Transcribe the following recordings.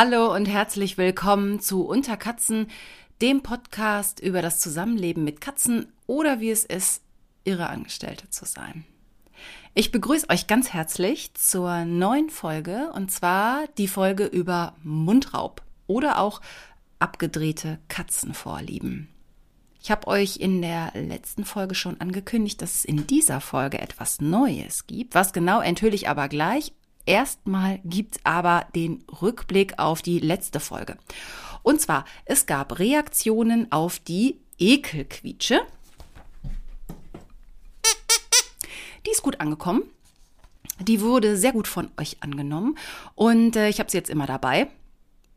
Hallo und herzlich willkommen zu Unterkatzen, dem Podcast über das Zusammenleben mit Katzen oder wie es ist, ihre Angestellte zu sein. Ich begrüße euch ganz herzlich zur neuen Folge und zwar die Folge über Mundraub oder auch abgedrehte Katzenvorlieben. Ich habe euch in der letzten Folge schon angekündigt, dass es in dieser Folge etwas Neues gibt. Was genau enthülle ich aber gleich. Erstmal gibt's aber den Rückblick auf die letzte Folge. Und zwar, es gab Reaktionen auf die Ekelquietsche. Die ist gut angekommen. Die wurde sehr gut von euch angenommen und äh, ich habe sie jetzt immer dabei.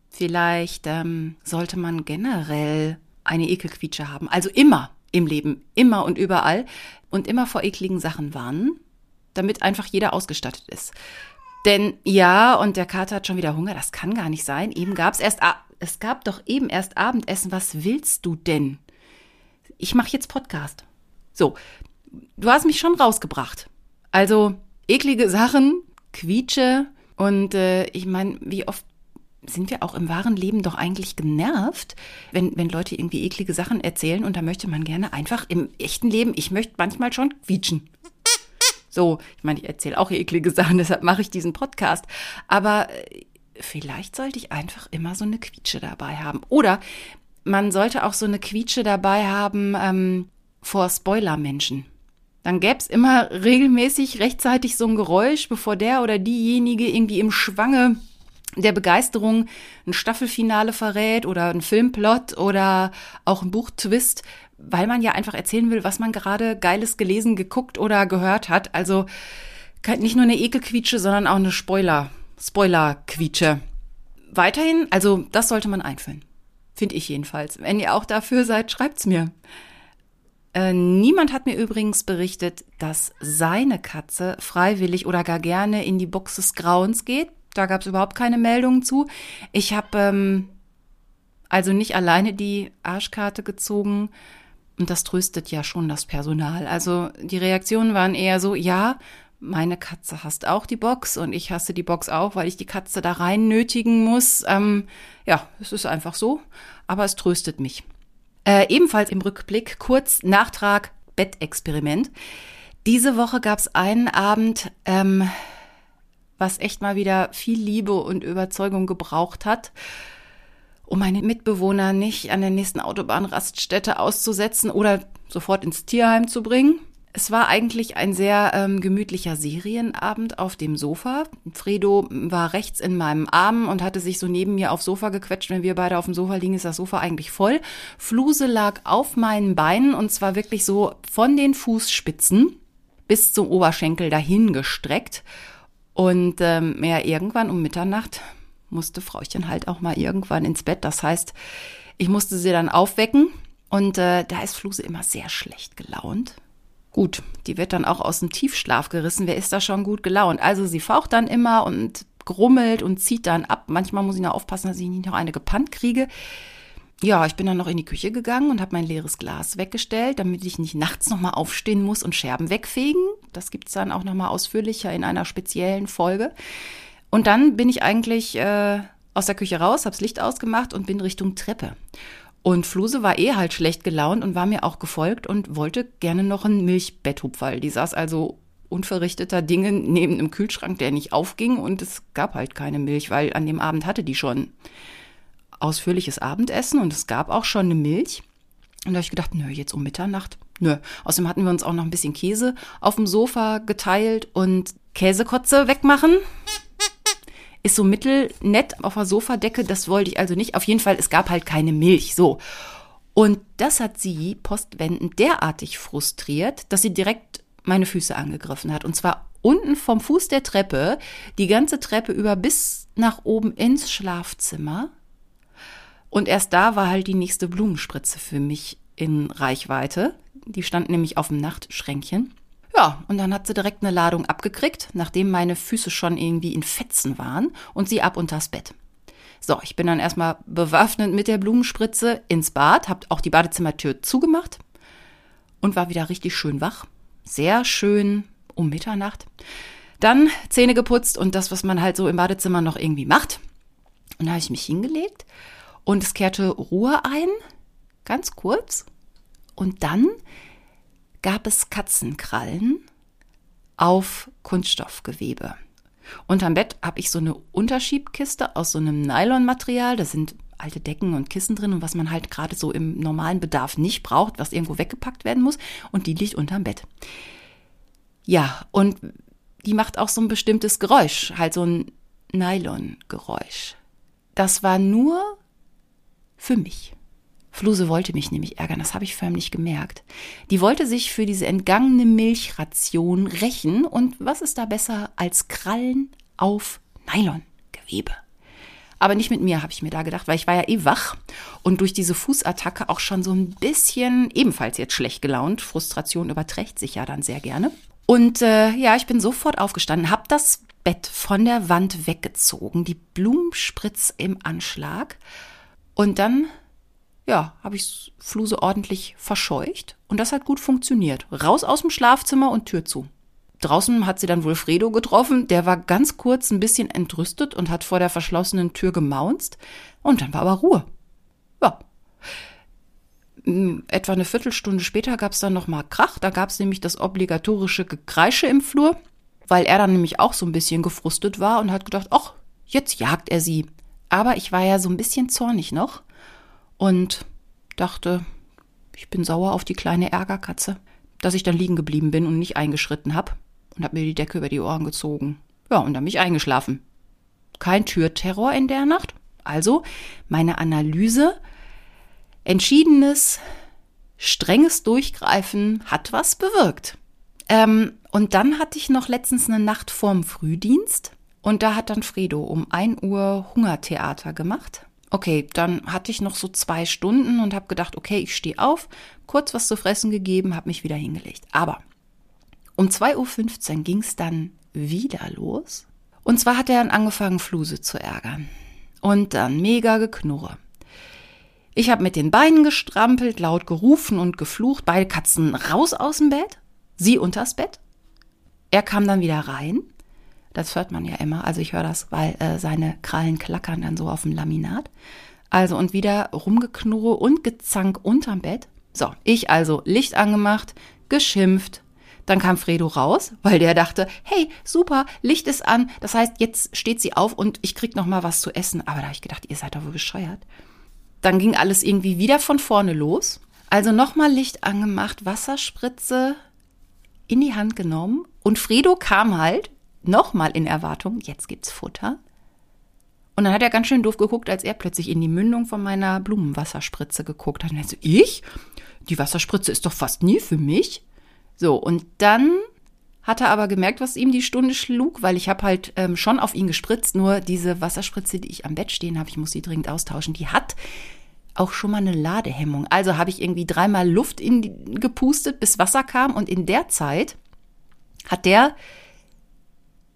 Vielleicht ähm, sollte man generell eine Ekelquietsche haben. Also immer im Leben, immer und überall und immer vor ekligen Sachen warnen, damit einfach jeder ausgestattet ist. Denn ja, und der Kater hat schon wieder Hunger, das kann gar nicht sein. Eben gab es erst, es gab doch eben erst Abendessen. Was willst du denn? Ich mache jetzt Podcast. So, du hast mich schon rausgebracht. Also eklige Sachen, Quietsche und äh, ich meine, wie oft sind wir auch im wahren Leben doch eigentlich genervt, wenn, wenn Leute irgendwie eklige Sachen erzählen und da möchte man gerne einfach im echten Leben, ich möchte manchmal schon quietschen. So, ich meine, ich erzähle auch eklige Sachen, deshalb mache ich diesen Podcast. Aber äh, vielleicht sollte ich einfach immer so eine Quietsche dabei haben. Oder man sollte auch so eine Quietsche dabei haben ähm, vor Spoiler-Menschen. Dann gäbe es immer regelmäßig rechtzeitig so ein Geräusch, bevor der oder diejenige irgendwie im Schwange der Begeisterung ein Staffelfinale verrät oder ein Filmplot oder auch ein Buchtwist, weil man ja einfach erzählen will, was man gerade Geiles gelesen, geguckt oder gehört hat. Also nicht nur eine Ekelquietsche, sondern auch eine Spoiler, Spoiler-Quietsche. Weiterhin, also das sollte man einführen. Finde ich jedenfalls. Wenn ihr auch dafür seid, schreibt's mir. Äh, niemand hat mir übrigens berichtet, dass seine Katze freiwillig oder gar gerne in die Box des Grauens geht. Da gab es überhaupt keine Meldungen zu. Ich habe ähm, also nicht alleine die Arschkarte gezogen. Und das tröstet ja schon das Personal. Also die Reaktionen waren eher so, ja, meine Katze hasst auch die Box und ich hasse die Box auch, weil ich die Katze da rein nötigen muss. Ähm, ja, es ist einfach so, aber es tröstet mich. Äh, ebenfalls im Rückblick kurz Nachtrag Bettexperiment. Diese Woche gab es einen Abend, ähm, was echt mal wieder viel Liebe und Überzeugung gebraucht hat, um meine Mitbewohner nicht an der nächsten Autobahnraststätte auszusetzen oder sofort ins Tierheim zu bringen. Es war eigentlich ein sehr ähm, gemütlicher Serienabend auf dem Sofa. Fredo war rechts in meinem Arm und hatte sich so neben mir aufs Sofa gequetscht. Wenn wir beide auf dem Sofa liegen, ist das Sofa eigentlich voll. Fluse lag auf meinen Beinen und zwar wirklich so von den Fußspitzen bis zum Oberschenkel dahin gestreckt. Und ähm, ja, irgendwann um Mitternacht musste Frauchen halt auch mal irgendwann ins Bett. Das heißt, ich musste sie dann aufwecken und äh, da ist Fluse immer sehr schlecht gelaunt. Gut, die wird dann auch aus dem Tiefschlaf gerissen. Wer ist da schon gut gelaunt? Also sie faucht dann immer und grummelt und zieht dann ab. Manchmal muss ich noch aufpassen, dass ich nicht noch eine gepannt kriege. Ja, ich bin dann noch in die Küche gegangen und habe mein leeres Glas weggestellt, damit ich nicht nachts nochmal aufstehen muss und Scherben wegfegen. Das gibt's dann auch nochmal ausführlicher in einer speziellen Folge. Und dann bin ich eigentlich äh, aus der Küche raus, hab's Licht ausgemacht und bin Richtung Treppe. Und Fluse war eh halt schlecht gelaunt und war mir auch gefolgt und wollte gerne noch ein Milchbetthupferl. Die saß also unverrichteter Dinge neben einem Kühlschrank, der nicht aufging und es gab halt keine Milch, weil an dem Abend hatte die schon ausführliches Abendessen und es gab auch schon eine Milch. Und da habe ich gedacht, nö, jetzt um Mitternacht. Nö. Außerdem hatten wir uns auch noch ein bisschen Käse auf dem Sofa geteilt und Käsekotze wegmachen. Ist so mittelnett auf der Sofadecke, das wollte ich also nicht. Auf jeden Fall, es gab halt keine Milch, so. Und das hat sie postwendend derartig frustriert, dass sie direkt meine Füße angegriffen hat. Und zwar unten vom Fuß der Treppe, die ganze Treppe über bis nach oben ins Schlafzimmer und erst da war halt die nächste Blumenspritze für mich in Reichweite. Die stand nämlich auf dem Nachtschränkchen. Ja, und dann hat sie direkt eine Ladung abgekriegt, nachdem meine Füße schon irgendwie in Fetzen waren und sie ab unters Bett. So, ich bin dann erstmal bewaffnet mit der Blumenspritze ins Bad, hab auch die Badezimmertür zugemacht und war wieder richtig schön wach. Sehr schön um Mitternacht. Dann Zähne geputzt und das, was man halt so im Badezimmer noch irgendwie macht Und da habe ich mich hingelegt und es kehrte Ruhe ein, ganz kurz. Und dann gab es Katzenkrallen auf Kunststoffgewebe. Unterm Bett habe ich so eine Unterschiebkiste aus so einem Nylonmaterial. Da sind alte Decken und Kissen drin und was man halt gerade so im normalen Bedarf nicht braucht, was irgendwo weggepackt werden muss. Und die liegt unterm Bett. Ja, und die macht auch so ein bestimmtes Geräusch, halt so ein Nylon-Geräusch. Das war nur für mich. Fluse wollte mich nämlich ärgern, das habe ich förmlich gemerkt. Die wollte sich für diese entgangene Milchration rächen und was ist da besser als Krallen auf Nylongewebe? Aber nicht mit mir, habe ich mir da gedacht, weil ich war ja eh wach und durch diese Fußattacke auch schon so ein bisschen ebenfalls jetzt schlecht gelaunt. Frustration überträgt sich ja dann sehr gerne. Und äh, ja, ich bin sofort aufgestanden, habe das Bett von der Wand weggezogen, die Blumenspritz im Anschlag und dann ja, habe ich Fluse ordentlich verscheucht und das hat gut funktioniert. Raus aus dem Schlafzimmer und Tür zu. Draußen hat sie dann wohl Fredo getroffen, der war ganz kurz ein bisschen entrüstet und hat vor der verschlossenen Tür gemaunzt und dann war aber Ruhe. Ja. Hm, etwa eine Viertelstunde später gab es dann nochmal Krach, da gab es nämlich das obligatorische Gekreische im Flur, weil er dann nämlich auch so ein bisschen gefrustet war und hat gedacht, ach, jetzt jagt er sie. Aber ich war ja so ein bisschen zornig noch und dachte, ich bin sauer auf die kleine Ärgerkatze, dass ich dann liegen geblieben bin und nicht eingeschritten habe und habe mir die Decke über die Ohren gezogen. Ja, und dann bin ich eingeschlafen. Kein Türterror in der Nacht. Also meine Analyse, entschiedenes, strenges Durchgreifen hat was bewirkt. Ähm, und dann hatte ich noch letztens eine Nacht vorm Frühdienst und da hat dann Fredo um 1 Uhr Hungertheater gemacht. Okay, dann hatte ich noch so zwei Stunden und habe gedacht, okay, ich stehe auf, kurz was zu fressen gegeben, habe mich wieder hingelegt. Aber um 2.15 Uhr ging es dann wieder los. Und zwar hat er dann angefangen, Fluse zu ärgern. Und dann mega geknurre. Ich habe mit den Beinen gestrampelt, laut gerufen und geflucht, beide Katzen raus aus dem Bett, sie unters Bett. Er kam dann wieder rein das hört man ja immer. Also ich höre das, weil äh, seine Krallen klackern dann so auf dem Laminat. Also und wieder rumgeknurre und gezank unterm Bett. So, ich also Licht angemacht, geschimpft. Dann kam Fredo raus, weil der dachte, hey, super, Licht ist an. Das heißt, jetzt steht sie auf und ich krieg noch mal was zu essen. Aber da habe ich gedacht, ihr seid doch wohl bescheuert. Dann ging alles irgendwie wieder von vorne los. Also nochmal Licht angemacht, Wasserspritze in die Hand genommen und Fredo kam halt nochmal in Erwartung, jetzt gibt's Futter. Und dann hat er ganz schön doof geguckt, als er plötzlich in die Mündung von meiner Blumenwasserspritze geguckt hat. Und er so, ich? Die Wasserspritze ist doch fast nie für mich. So, und dann hat er aber gemerkt, was ihm die Stunde schlug, weil ich habe halt ähm, schon auf ihn gespritzt, nur diese Wasserspritze, die ich am Bett stehen habe, ich muss die dringend austauschen, die hat auch schon mal eine Ladehemmung. Also habe ich irgendwie dreimal Luft in die, gepustet, bis Wasser kam und in der Zeit hat der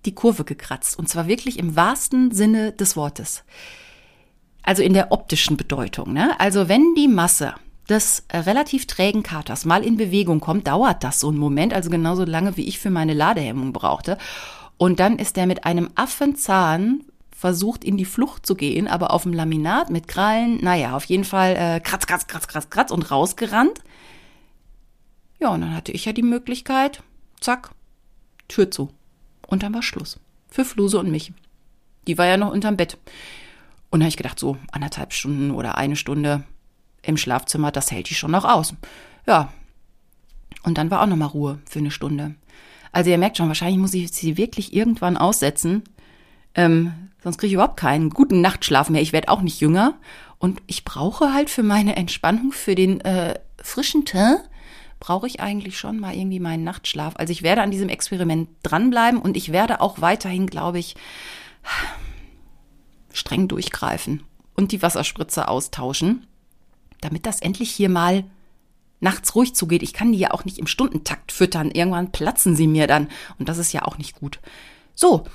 die Kurve gekratzt. Und zwar wirklich im wahrsten Sinne des Wortes. Also in der optischen Bedeutung. Ne? Also wenn die Masse des relativ trägen Katers mal in Bewegung kommt, dauert das so einen Moment, also genauso lange wie ich für meine Ladehemmung brauchte. Und dann ist der mit einem Affenzahn versucht in die Flucht zu gehen, aber auf dem Laminat mit Krallen, naja, auf jeden Fall äh, kratz, kratz, kratz, kratz, kratz und rausgerannt. Ja, und dann hatte ich ja die Möglichkeit, zack, Tür zu. Und dann war Schluss. Für Fluse und mich. Die war ja noch unterm Bett. Und da habe ich gedacht, so anderthalb Stunden oder eine Stunde im Schlafzimmer, das hält die schon noch aus. Ja. Und dann war auch noch mal Ruhe für eine Stunde. Also ihr merkt schon, wahrscheinlich muss ich sie wirklich irgendwann aussetzen. Ähm, sonst kriege ich überhaupt keinen guten Nachtschlaf mehr. Ich werde auch nicht jünger. Und ich brauche halt für meine Entspannung, für den äh, frischen Teint, brauche ich eigentlich schon mal irgendwie meinen Nachtschlaf. Also ich werde an diesem Experiment dranbleiben und ich werde auch weiterhin, glaube ich, streng durchgreifen und die Wasserspritze austauschen, damit das endlich hier mal nachts ruhig zugeht. Ich kann die ja auch nicht im Stundentakt füttern. Irgendwann platzen sie mir dann und das ist ja auch nicht gut. So,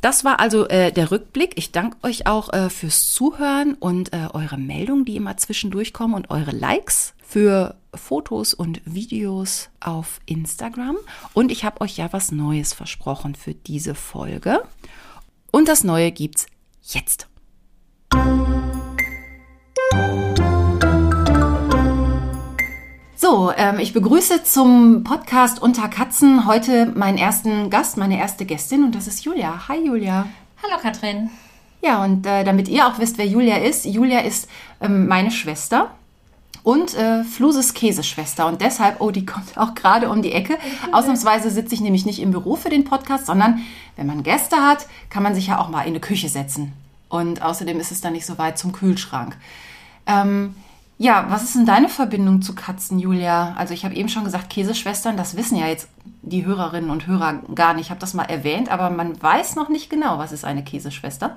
das war also äh, der Rückblick. Ich danke euch auch äh, fürs Zuhören und äh, eure Meldungen, die immer zwischendurch kommen und eure Likes für Fotos und Videos auf Instagram. Und ich habe euch ja was Neues versprochen für diese Folge. Und das Neue gibt's jetzt. So, ähm, ich begrüße zum Podcast Unter Katzen heute meinen ersten Gast, meine erste Gästin und das ist Julia. Hi Julia. Hallo Katrin. Ja, und äh, damit ihr auch wisst, wer Julia ist, Julia ist ähm, meine Schwester und äh, Fluses Käseschwester. Und deshalb, oh, die kommt auch gerade um die Ecke. Ausnahmsweise sitze ich nämlich nicht im Büro für den Podcast, sondern wenn man Gäste hat, kann man sich ja auch mal in eine Küche setzen. Und außerdem ist es dann nicht so weit zum Kühlschrank. Ähm, ja, was ist denn deine Verbindung zu Katzen, Julia? Also ich habe eben schon gesagt, Käseschwestern, das wissen ja jetzt die Hörerinnen und Hörer gar nicht. Ich habe das mal erwähnt, aber man weiß noch nicht genau, was ist eine Käseschwester.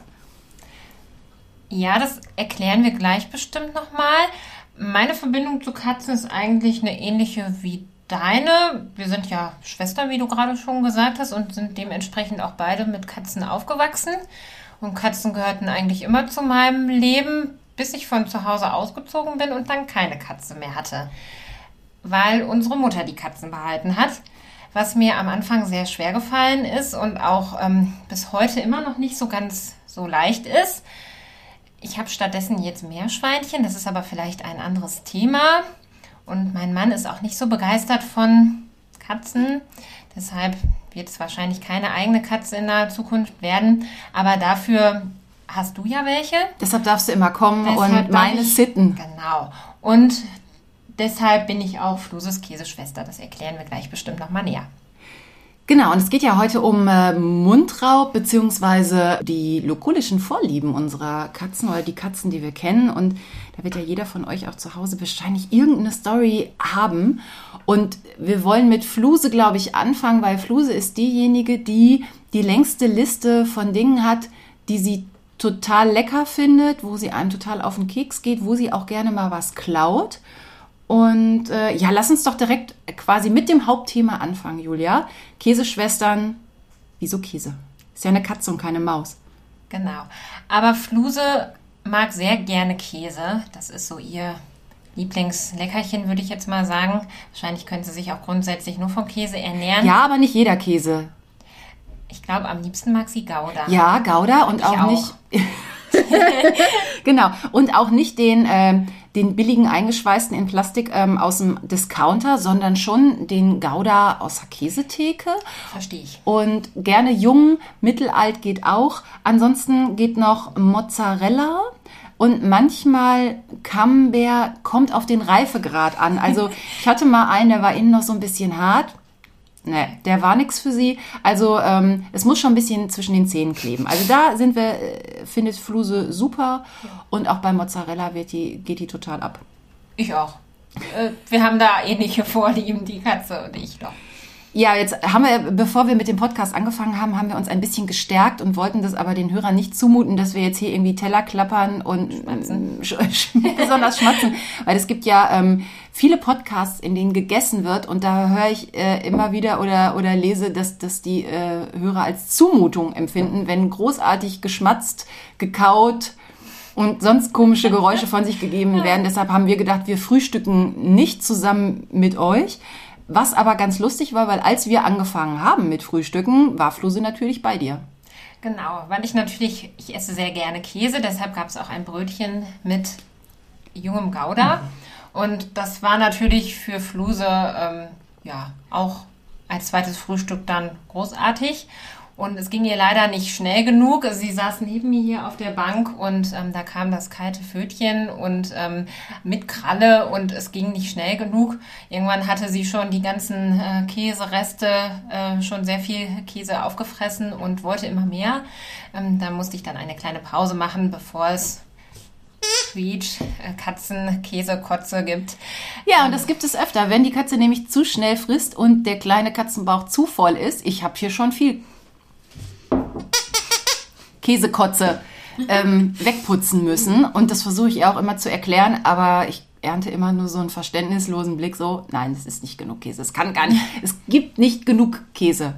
Ja, das erklären wir gleich bestimmt nochmal. Meine Verbindung zu Katzen ist eigentlich eine ähnliche wie deine. Wir sind ja Schwestern, wie du gerade schon gesagt hast, und sind dementsprechend auch beide mit Katzen aufgewachsen. Und Katzen gehörten eigentlich immer zu meinem Leben, bis ich von zu Hause ausgezogen bin und dann keine Katze mehr hatte. Weil unsere Mutter die Katzen behalten hat. Was mir am Anfang sehr schwer gefallen ist und auch ähm, bis heute immer noch nicht so ganz so leicht ist. Ich habe stattdessen jetzt Meerschweinchen, das ist aber vielleicht ein anderes Thema. Und mein Mann ist auch nicht so begeistert von Katzen. Deshalb wird es wahrscheinlich keine eigene Katze in naher Zukunft werden. Aber dafür hast du ja welche. Deshalb darfst du immer kommen deshalb und meine ich, sitten. Genau. Und deshalb bin ich auch Fluses Käseschwester. Das erklären wir gleich bestimmt nochmal näher. Genau, und es geht ja heute um äh, Mundraub beziehungsweise die lokulischen Vorlieben unserer Katzen oder die Katzen, die wir kennen. Und da wird ja jeder von euch auch zu Hause wahrscheinlich irgendeine Story haben. Und wir wollen mit Fluse, glaube ich, anfangen, weil Fluse ist diejenige, die die längste Liste von Dingen hat, die sie total lecker findet, wo sie einem total auf den Keks geht, wo sie auch gerne mal was klaut. Und äh, ja, lass uns doch direkt quasi mit dem Hauptthema anfangen, Julia. Käseschwestern, wieso Käse? Ist ja eine Katze und keine Maus. Genau. Aber Fluse mag sehr gerne Käse. Das ist so ihr Lieblingsleckerchen, würde ich jetzt mal sagen. Wahrscheinlich könnte sie sich auch grundsätzlich nur von Käse ernähren. Ja, aber nicht jeder Käse. Ich glaube, am liebsten mag sie Gouda. Ja, Gouda und auch, auch, nicht. genau. Und auch nicht den, äh, den billigen eingeschweißten in Plastik ähm, aus dem Discounter, sondern schon den Gouda aus der Käsetheke. Verstehe ich. Und gerne jung, mittelalt geht auch. Ansonsten geht noch Mozzarella. Und manchmal Camembert kommt auf den Reifegrad an. Also ich hatte mal einen, der war innen noch so ein bisschen hart Nee, der war nichts für sie. Also ähm, es muss schon ein bisschen zwischen den Zähnen kleben. Also da sind wir, äh, findet Fluse super und auch bei Mozzarella wird die, geht die total ab. Ich auch. Äh, wir haben da ähnliche Vorlieben, die Katze und ich doch. Ja, jetzt haben wir, bevor wir mit dem Podcast angefangen haben, haben wir uns ein bisschen gestärkt und wollten das aber den Hörern nicht zumuten, dass wir jetzt hier irgendwie Teller klappern und schmatzen. besonders schmatzen. Weil es gibt ja ähm, viele Podcasts, in denen gegessen wird und da höre ich äh, immer wieder oder, oder lese, dass, dass die äh, Hörer als Zumutung empfinden, wenn großartig geschmatzt, gekaut, und sonst komische Geräusche von sich gegeben werden. Deshalb haben wir gedacht, wir frühstücken nicht zusammen mit euch, was aber ganz lustig war, weil als wir angefangen haben mit Frühstücken, war Fluse natürlich bei dir. Genau, weil ich natürlich, ich esse sehr gerne Käse, deshalb gab es auch ein Brötchen mit jungem Gouda. Mhm. Und das war natürlich für Fluse ähm, ja auch als zweites Frühstück dann großartig. Und es ging ihr leider nicht schnell genug. Sie saß neben mir hier auf der Bank und ähm, da kam das kalte Fötchen und ähm, mit Kralle und es ging nicht schnell genug. Irgendwann hatte sie schon die ganzen äh, Käsereste, äh, schon sehr viel Käse aufgefressen und wollte immer mehr. Ähm, da musste ich dann eine kleine Pause machen, bevor es Quietsch, äh, Katzen, Käse, Kotze gibt. Ja, und das gibt es öfter, wenn die Katze nämlich zu schnell frisst und der kleine Katzenbauch zu voll ist. Ich habe hier schon viel Käsekotze ähm, wegputzen müssen. Und das versuche ich auch immer zu erklären, aber ich ernte immer nur so einen verständnislosen Blick, so, nein, es ist nicht genug Käse. Es kann gar nicht, es gibt nicht genug Käse.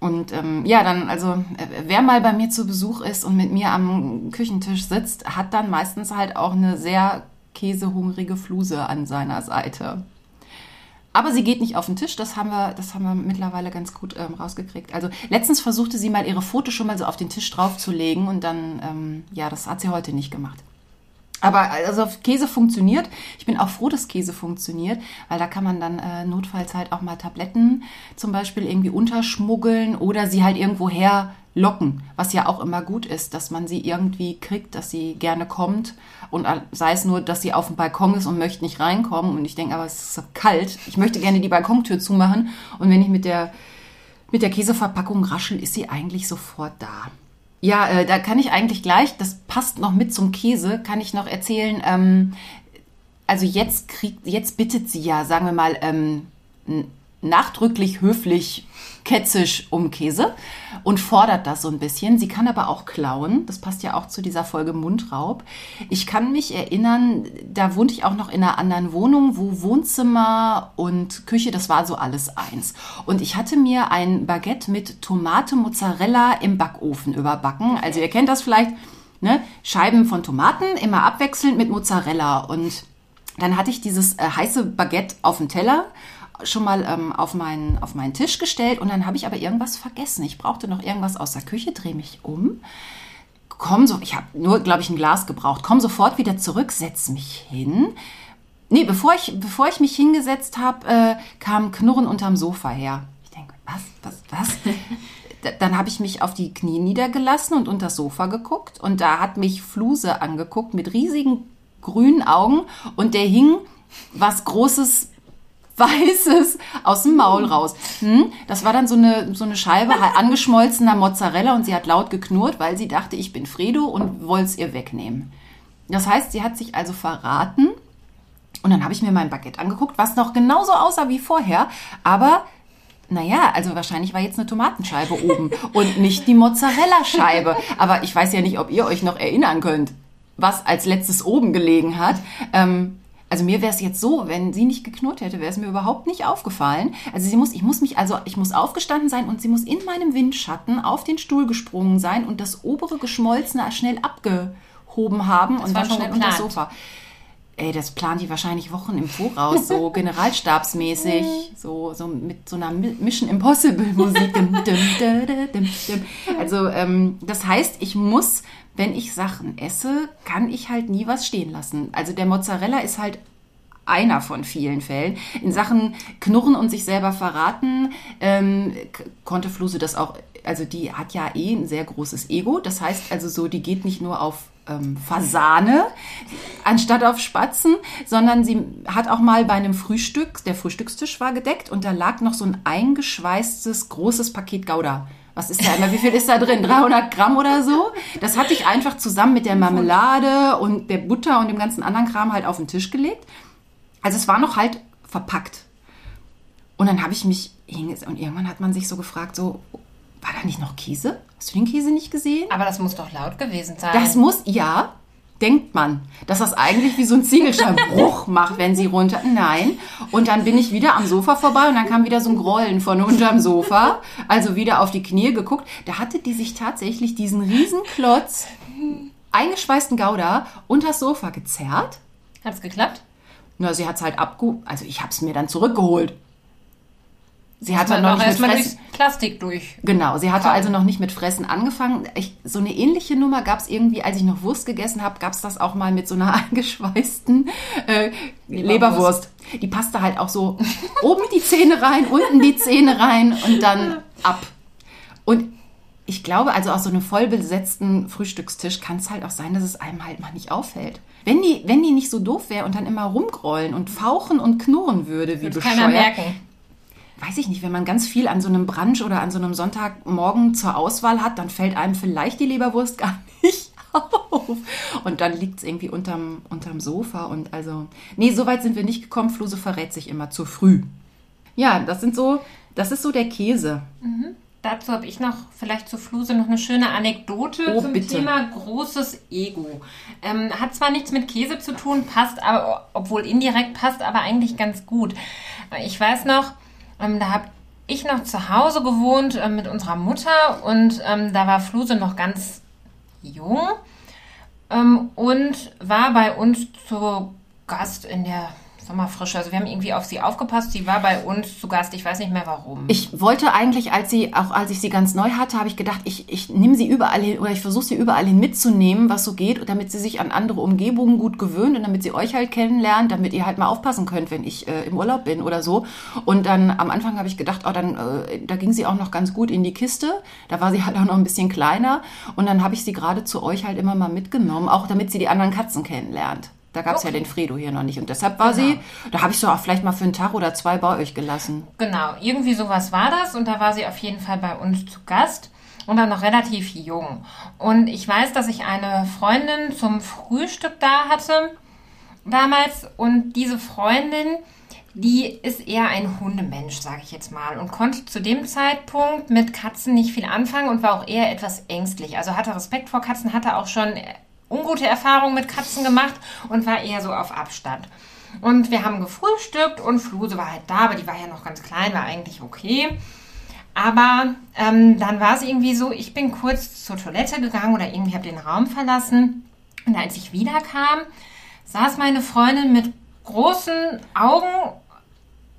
Und ähm, ja, dann, also, äh, wer mal bei mir zu Besuch ist und mit mir am Küchentisch sitzt, hat dann meistens halt auch eine sehr käsehungrige Fluse an seiner Seite. Aber sie geht nicht auf den Tisch, das haben wir, das haben wir mittlerweile ganz gut ähm, rausgekriegt. Also letztens versuchte sie mal ihre Fotos schon mal so auf den Tisch draufzulegen und dann, ähm, ja, das hat sie heute nicht gemacht. Aber also Käse funktioniert. Ich bin auch froh, dass Käse funktioniert, weil da kann man dann äh, notfalls halt auch mal Tabletten zum Beispiel irgendwie unterschmuggeln oder sie halt irgendwo her locken, was ja auch immer gut ist, dass man sie irgendwie kriegt, dass sie gerne kommt und sei es nur, dass sie auf dem Balkon ist und möchte nicht reinkommen und ich denke, aber es ist so kalt, ich möchte gerne die Balkontür zumachen und wenn ich mit der mit der Käseverpackung raschel, ist sie eigentlich sofort da. Ja, äh, da kann ich eigentlich gleich, das passt noch mit zum Käse, kann ich noch erzählen. Ähm, also jetzt kriegt, jetzt bittet sie ja, sagen wir mal, ähm, nachdrücklich höflich ketzisch um Käse und fordert das so ein bisschen. Sie kann aber auch klauen. Das passt ja auch zu dieser Folge Mundraub. Ich kann mich erinnern, da wohnte ich auch noch in einer anderen Wohnung, wo Wohnzimmer und Küche, das war so alles eins. Und ich hatte mir ein Baguette mit Tomate Mozzarella im Backofen überbacken. Also ihr kennt das vielleicht, ne? Scheiben von Tomaten, immer abwechselnd mit Mozzarella. Und dann hatte ich dieses äh, heiße Baguette auf dem Teller schon mal ähm, auf, meinen, auf meinen Tisch gestellt und dann habe ich aber irgendwas vergessen. Ich brauchte noch irgendwas aus der Küche, drehe mich um, komm so, ich habe nur, glaube ich, ein Glas gebraucht, komm sofort wieder zurück, setz mich hin. Nee, bevor ich, bevor ich mich hingesetzt habe, äh, kam Knurren unterm Sofa her. Ich denke, was, was, was? dann habe ich mich auf die Knie niedergelassen und unter das Sofa geguckt und da hat mich Fluse angeguckt mit riesigen grünen Augen und der hing was Großes Weißes aus dem Maul raus. Hm? Das war dann so eine, so eine Scheibe angeschmolzener Mozzarella und sie hat laut geknurrt, weil sie dachte, ich bin Fredo und wollte es ihr wegnehmen. Das heißt, sie hat sich also verraten und dann habe ich mir mein Baguette angeguckt, was noch genauso aussah wie vorher, aber naja, also wahrscheinlich war jetzt eine Tomatenscheibe oben und nicht die Mozzarella-Scheibe. Aber ich weiß ja nicht, ob ihr euch noch erinnern könnt, was als letztes oben gelegen hat. Ähm, also mir wäre es jetzt so, wenn sie nicht geknurrt hätte, wäre es mir überhaupt nicht aufgefallen. Also sie muss, ich muss mich, also ich muss aufgestanden sein und sie muss in meinem Windschatten auf den Stuhl gesprungen sein und das obere geschmolzene schnell abgehoben haben das und dann schnell unter das Sofa. Ey, das plant die wahrscheinlich Wochen im Voraus, so generalstabsmäßig, so, so mit so einer Mission Impossible Musik. also ähm, das heißt, ich muss wenn ich Sachen esse, kann ich halt nie was stehen lassen. Also der Mozzarella ist halt einer von vielen Fällen. In Sachen Knurren und sich selber verraten ähm, konnte Fluse das auch, also die hat ja eh ein sehr großes Ego. Das heißt also so, die geht nicht nur auf ähm, Fasane anstatt auf Spatzen, sondern sie hat auch mal bei einem Frühstück, der Frühstückstisch war gedeckt und da lag noch so ein eingeschweißtes großes Paket Gouda was ist da immer, wie viel ist da drin? 300 Gramm oder so? Das hatte ich einfach zusammen mit der Marmelade und der Butter und dem ganzen anderen Kram halt auf den Tisch gelegt. Also es war noch halt verpackt. Und dann habe ich mich und irgendwann hat man sich so gefragt, so, war da nicht noch Käse? Hast du den Käse nicht gesehen? Aber das muss doch laut gewesen sein. Das muss, ja, denkt man, dass das eigentlich wie so ein Ziegelsteinbruch macht, wenn sie runter. Nein. Und dann bin ich wieder am Sofa vorbei und dann kam wieder so ein Grollen von unterm Sofa. Also wieder auf die Knie geguckt. Da hatte die sich tatsächlich diesen Riesenklotz eingeschweißten Gouda unters Sofa gezerrt. Hat es geklappt? Na, sie hat es halt abge... Also ich habe es mir dann zurückgeholt. Sie hatte noch nicht mit Fressen. Plastik durch. Genau, sie hatte also noch nicht mit Fressen angefangen. Ich, so eine ähnliche Nummer gab es irgendwie, als ich noch Wurst gegessen habe, gab es das auch mal mit so einer eingeschweißten äh, Leberwurst. Die passte halt auch so oben die Zähne rein, unten die Zähne rein und dann ab. Und ich glaube, also auf so einem vollbesetzten Frühstückstisch kann es halt auch sein, dass es einem halt mal nicht auffällt. Wenn die, wenn die nicht so doof wäre und dann immer rumgrollen und fauchen und knurren würde, wie Würde bescheuert, keiner merken weiß ich nicht, wenn man ganz viel an so einem Brunch oder an so einem Sonntagmorgen zur Auswahl hat, dann fällt einem vielleicht die Leberwurst gar nicht auf. Und dann liegt es irgendwie unterm, unterm Sofa. Und also, nee, so weit sind wir nicht gekommen. Fluse verrät sich immer zu früh. Ja, das sind so, das ist so der Käse. Mhm. Dazu habe ich noch vielleicht zu Fluse noch eine schöne Anekdote oh, zum bitte. Thema großes Ego. Ähm, hat zwar nichts mit Käse zu tun, passt aber, obwohl indirekt passt, aber eigentlich ganz gut. Ich weiß noch, ähm, da habe ich noch zu Hause gewohnt äh, mit unserer Mutter und ähm, da war Fluse noch ganz jung ähm, und war bei uns zu Gast in der Sommerfrische. Also wir haben irgendwie auf sie aufgepasst. Sie war bei uns zu Gast. Ich weiß nicht mehr warum. Ich wollte eigentlich, als sie, auch als ich sie ganz neu hatte, habe ich gedacht, ich, ich nehme sie überall hin oder ich versuche sie überall hin mitzunehmen, was so geht, damit sie sich an andere Umgebungen gut gewöhnt und damit sie euch halt kennenlernt, damit ihr halt mal aufpassen könnt, wenn ich äh, im Urlaub bin oder so. Und dann am Anfang habe ich gedacht, oh, dann, äh, da ging sie auch noch ganz gut in die Kiste. Da war sie halt auch noch ein bisschen kleiner. Und dann habe ich sie gerade zu euch halt immer mal mitgenommen, auch damit sie die anderen Katzen kennenlernt. Da gab es okay. ja den Fredo hier noch nicht. Und deshalb war genau. sie, da habe ich so auch vielleicht mal für einen Tag oder zwei bei euch gelassen. Genau, irgendwie sowas war das. Und da war sie auf jeden Fall bei uns zu Gast. Und dann noch relativ jung. Und ich weiß, dass ich eine Freundin zum Frühstück da hatte damals. Und diese Freundin, die ist eher ein Hundemensch, sage ich jetzt mal, und konnte zu dem Zeitpunkt mit Katzen nicht viel anfangen und war auch eher etwas ängstlich. Also hatte Respekt vor Katzen, hatte auch schon ungute Erfahrungen mit Katzen gemacht und war eher so auf Abstand. Und wir haben gefrühstückt und Fluse war halt da, aber die war ja noch ganz klein, war eigentlich okay. Aber ähm, dann war es irgendwie so, ich bin kurz zur Toilette gegangen oder irgendwie habe den Raum verlassen. Und als ich wiederkam, saß meine Freundin mit großen Augen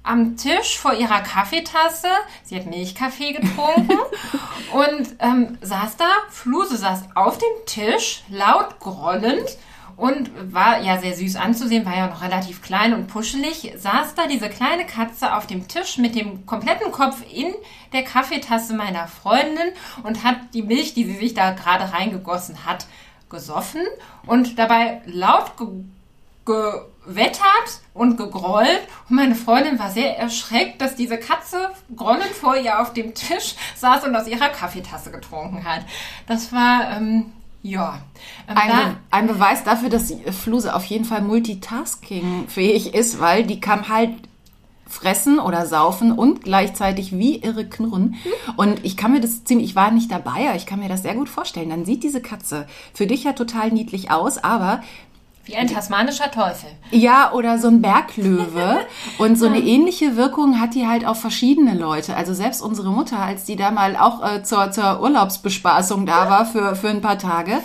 am Tisch vor ihrer Kaffeetasse. Sie hat Milchkaffee getrunken und ähm, saß da. Fluse saß auf dem Tisch, laut grollend und war ja sehr süß anzusehen, war ja noch relativ klein und puschelig. Saß da diese kleine Katze auf dem Tisch mit dem kompletten Kopf in der Kaffeetasse meiner Freundin und hat die Milch, die sie sich da gerade reingegossen hat, gesoffen und dabei laut ge gewettert und gegrollt. Und meine Freundin war sehr erschreckt, dass diese Katze grollend vor ihr auf dem Tisch saß und aus ihrer Kaffeetasse getrunken hat. Das war, ähm, ja. Ähm, ein, Be ein, Beweis dafür, dass Fluse auf jeden Fall multitasking-fähig ist, weil die kann halt fressen oder saufen und gleichzeitig wie irre knurren. Und ich kann mir das ziemlich, ich war nicht dabei, aber ich kann mir das sehr gut vorstellen. Dann sieht diese Katze für dich ja total niedlich aus, aber wie ein tasmanischer Teufel. Ja, oder so ein Berglöwe. Und so eine ähnliche Wirkung hat die halt auf verschiedene Leute. Also selbst unsere Mutter, als die da mal auch äh, zur, zur Urlaubsbespaßung da war für, für ein paar Tage,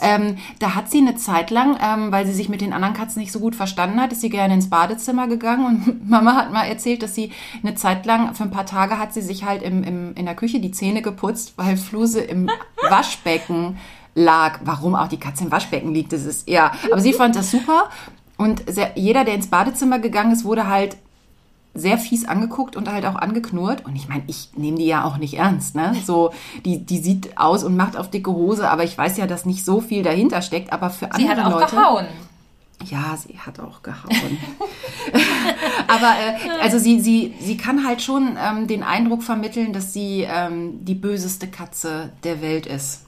ähm, da hat sie eine Zeit lang, ähm, weil sie sich mit den anderen Katzen nicht so gut verstanden hat, ist sie gerne ins Badezimmer gegangen. Und Mama hat mal erzählt, dass sie eine Zeit lang, für ein paar Tage hat sie sich halt im, im, in der Küche die Zähne geputzt, weil Fluse im Waschbecken lag. Warum auch die Katze im Waschbecken liegt, das ist, ja. Aber sie fand das super. Und sehr, jeder, der ins Badezimmer gegangen ist, wurde halt sehr fies angeguckt und halt auch angeknurrt. Und ich meine, ich nehme die ja auch nicht ernst, ne? So, die, die sieht aus und macht auf dicke Hose, aber ich weiß ja, dass nicht so viel dahinter steckt. Aber für andere sie hat auch Leute. Gehauen. Ja, sie hat auch gehauen. aber äh, also sie, sie, sie kann halt schon ähm, den Eindruck vermitteln, dass sie ähm, die böseste Katze der Welt ist.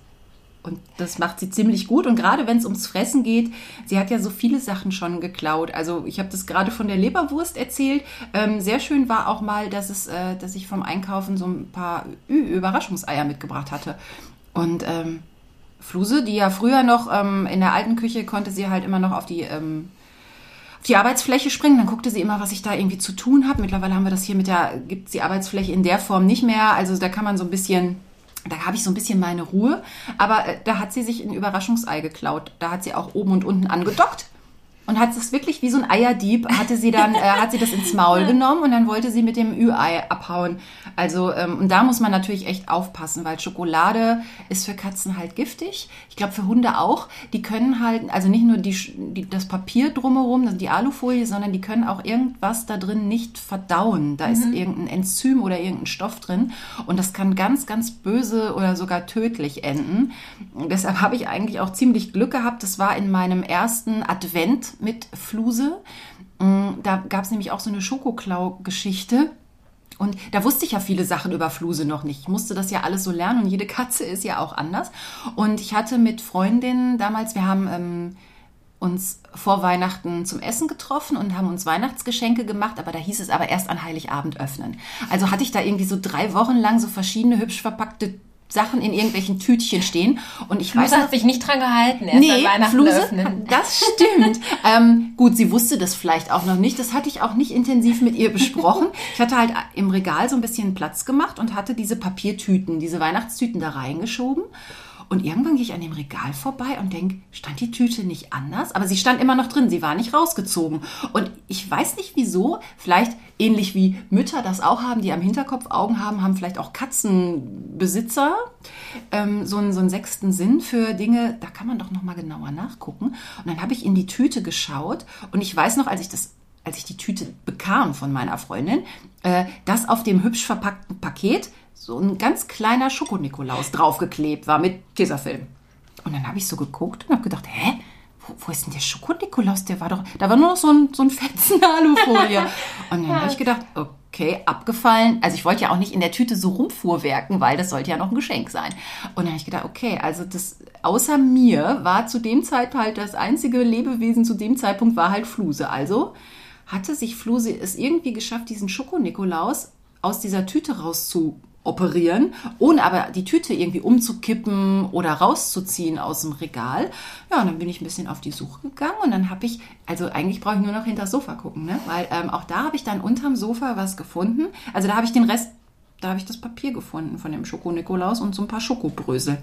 Und das macht sie ziemlich gut. Und gerade wenn es ums Fressen geht, sie hat ja so viele Sachen schon geklaut. Also ich habe das gerade von der Leberwurst erzählt. Ähm, sehr schön war auch mal, dass, es, äh, dass ich vom Einkaufen so ein paar Ü Überraschungseier mitgebracht hatte. Und ähm, Fluse, die ja früher noch ähm, in der alten Küche konnte sie halt immer noch auf die, ähm, die Arbeitsfläche springen. Dann guckte sie immer, was ich da irgendwie zu tun habe. Mittlerweile haben wir das hier mit der, gibt es die Arbeitsfläche in der Form nicht mehr. Also da kann man so ein bisschen da habe ich so ein bisschen meine Ruhe. Aber äh, da hat sie sich ein Überraschungsei geklaut. Da hat sie auch oben und unten angedockt und hat es wirklich wie so ein Eierdieb, hatte sie dann, äh, hat sie das ins Maul genommen und dann wollte sie mit dem Ü-Ei abhauen. Also, ähm, und da muss man natürlich echt aufpassen, weil Schokolade ist für Katzen halt giftig. Ich glaube für Hunde auch. Die können halt, also nicht nur die, die, das Papier drumherum, also die Alufolie, sondern die können auch irgendwas da drin nicht verdauen. Da mhm. ist irgendein Enzym oder irgendein Stoff drin und das kann ganz, ganz böse oder sogar tödlich enden. Und deshalb habe ich eigentlich auch ziemlich Glück gehabt. Das war in meinem ersten Advent mit Fluse. Mm, da gab es nämlich auch so eine Schokoklau-Geschichte. Und da wusste ich ja viele Sachen über Fluse noch nicht. Ich musste das ja alles so lernen und jede Katze ist ja auch anders. Und ich hatte mit Freundinnen damals, wir haben ähm, uns vor Weihnachten zum Essen getroffen und haben uns Weihnachtsgeschenke gemacht, aber da hieß es aber erst an Heiligabend öffnen. Also hatte ich da irgendwie so drei Wochen lang so verschiedene hübsch verpackte Sachen in irgendwelchen Tütchen stehen. Und ich Fluse weiß. hat sich nicht dran gehalten, erst nee, Weihnachten Fluse, öffnen. Das stimmt. ähm, gut, sie wusste das vielleicht auch noch nicht. Das hatte ich auch nicht intensiv mit ihr besprochen. Ich hatte halt im Regal so ein bisschen Platz gemacht und hatte diese Papiertüten, diese Weihnachtstüten da reingeschoben. Und irgendwann gehe ich an dem Regal vorbei und denke, stand die Tüte nicht anders? Aber sie stand immer noch drin, sie war nicht rausgezogen. Und ich weiß nicht wieso, vielleicht ähnlich wie Mütter das auch haben, die am Hinterkopf Augen haben, haben vielleicht auch Katzenbesitzer ähm, so, einen, so einen sechsten Sinn für Dinge, da kann man doch nochmal genauer nachgucken. Und dann habe ich in die Tüte geschaut und ich weiß noch, als ich das als ich die Tüte bekam von meiner Freundin, äh, dass auf dem hübsch verpackten Paket so ein ganz kleiner Schokonikolaus draufgeklebt war mit Tesafilm. Und dann habe ich so geguckt und habe gedacht, hä? Wo, ist denn der Schokonikolaus? Der war doch, da war nur noch so ein, so ein Fetzen Alufolie. Und dann habe ich gedacht, okay, abgefallen. Also ich wollte ja auch nicht in der Tüte so rumfuhrwerken, weil das sollte ja noch ein Geschenk sein. Und dann habe ich gedacht, okay, also das, außer mir war zu dem Zeitpunkt halt das einzige Lebewesen zu dem Zeitpunkt war halt Fluse. Also hatte sich Fluse es irgendwie geschafft, diesen Schokonikolaus aus dieser Tüte rauszu operieren, ohne aber die Tüte irgendwie umzukippen oder rauszuziehen aus dem Regal. Ja, und dann bin ich ein bisschen auf die Suche gegangen und dann habe ich, also eigentlich brauche ich nur noch hinter das Sofa gucken, ne? weil ähm, auch da habe ich dann unterm Sofa was gefunden. Also da habe ich den Rest, da habe ich das Papier gefunden von dem Schoko-Nikolaus und so ein paar Schokobrösel.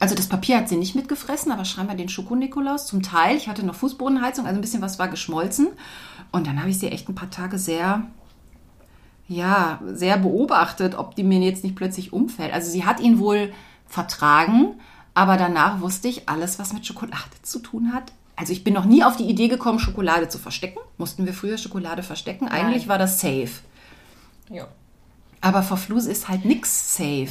Also das Papier hat sie nicht mitgefressen, aber scheinbar den Schoko-Nikolaus zum Teil. Ich hatte noch Fußbodenheizung, also ein bisschen was war geschmolzen. Und dann habe ich sie echt ein paar Tage sehr ja, sehr beobachtet, ob die mir jetzt nicht plötzlich umfällt. Also sie hat ihn wohl vertragen, aber danach wusste ich, alles, was mit Schokolade zu tun hat. Also ich bin noch nie auf die Idee gekommen, Schokolade zu verstecken. Mussten wir früher Schokolade verstecken? Eigentlich Nein. war das safe. Ja. Aber vor Flus ist halt nichts safe.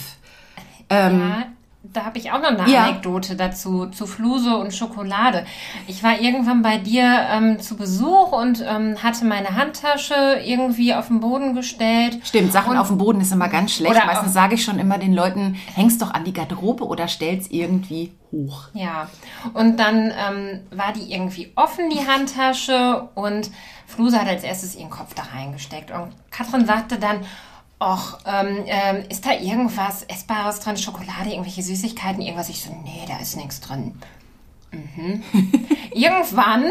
Ähm, ja, da habe ich auch noch eine ja. Anekdote dazu, zu Fluse und Schokolade. Ich war irgendwann bei dir ähm, zu Besuch und ähm, hatte meine Handtasche irgendwie auf den Boden gestellt. Stimmt, Sachen und, auf dem Boden ist immer ganz schlecht. Meistens sage ich schon immer den Leuten, hängst doch an die Garderobe oder stell's irgendwie hoch. Ja, und dann ähm, war die irgendwie offen, die Handtasche, und Fluse hat als erstes ihren Kopf da reingesteckt. Und Katrin sagte dann, Och, ähm, ähm, ist da irgendwas Essbares drin? Schokolade, irgendwelche Süßigkeiten, irgendwas? Ich so, nee, da ist nichts drin. Mhm. Irgendwann,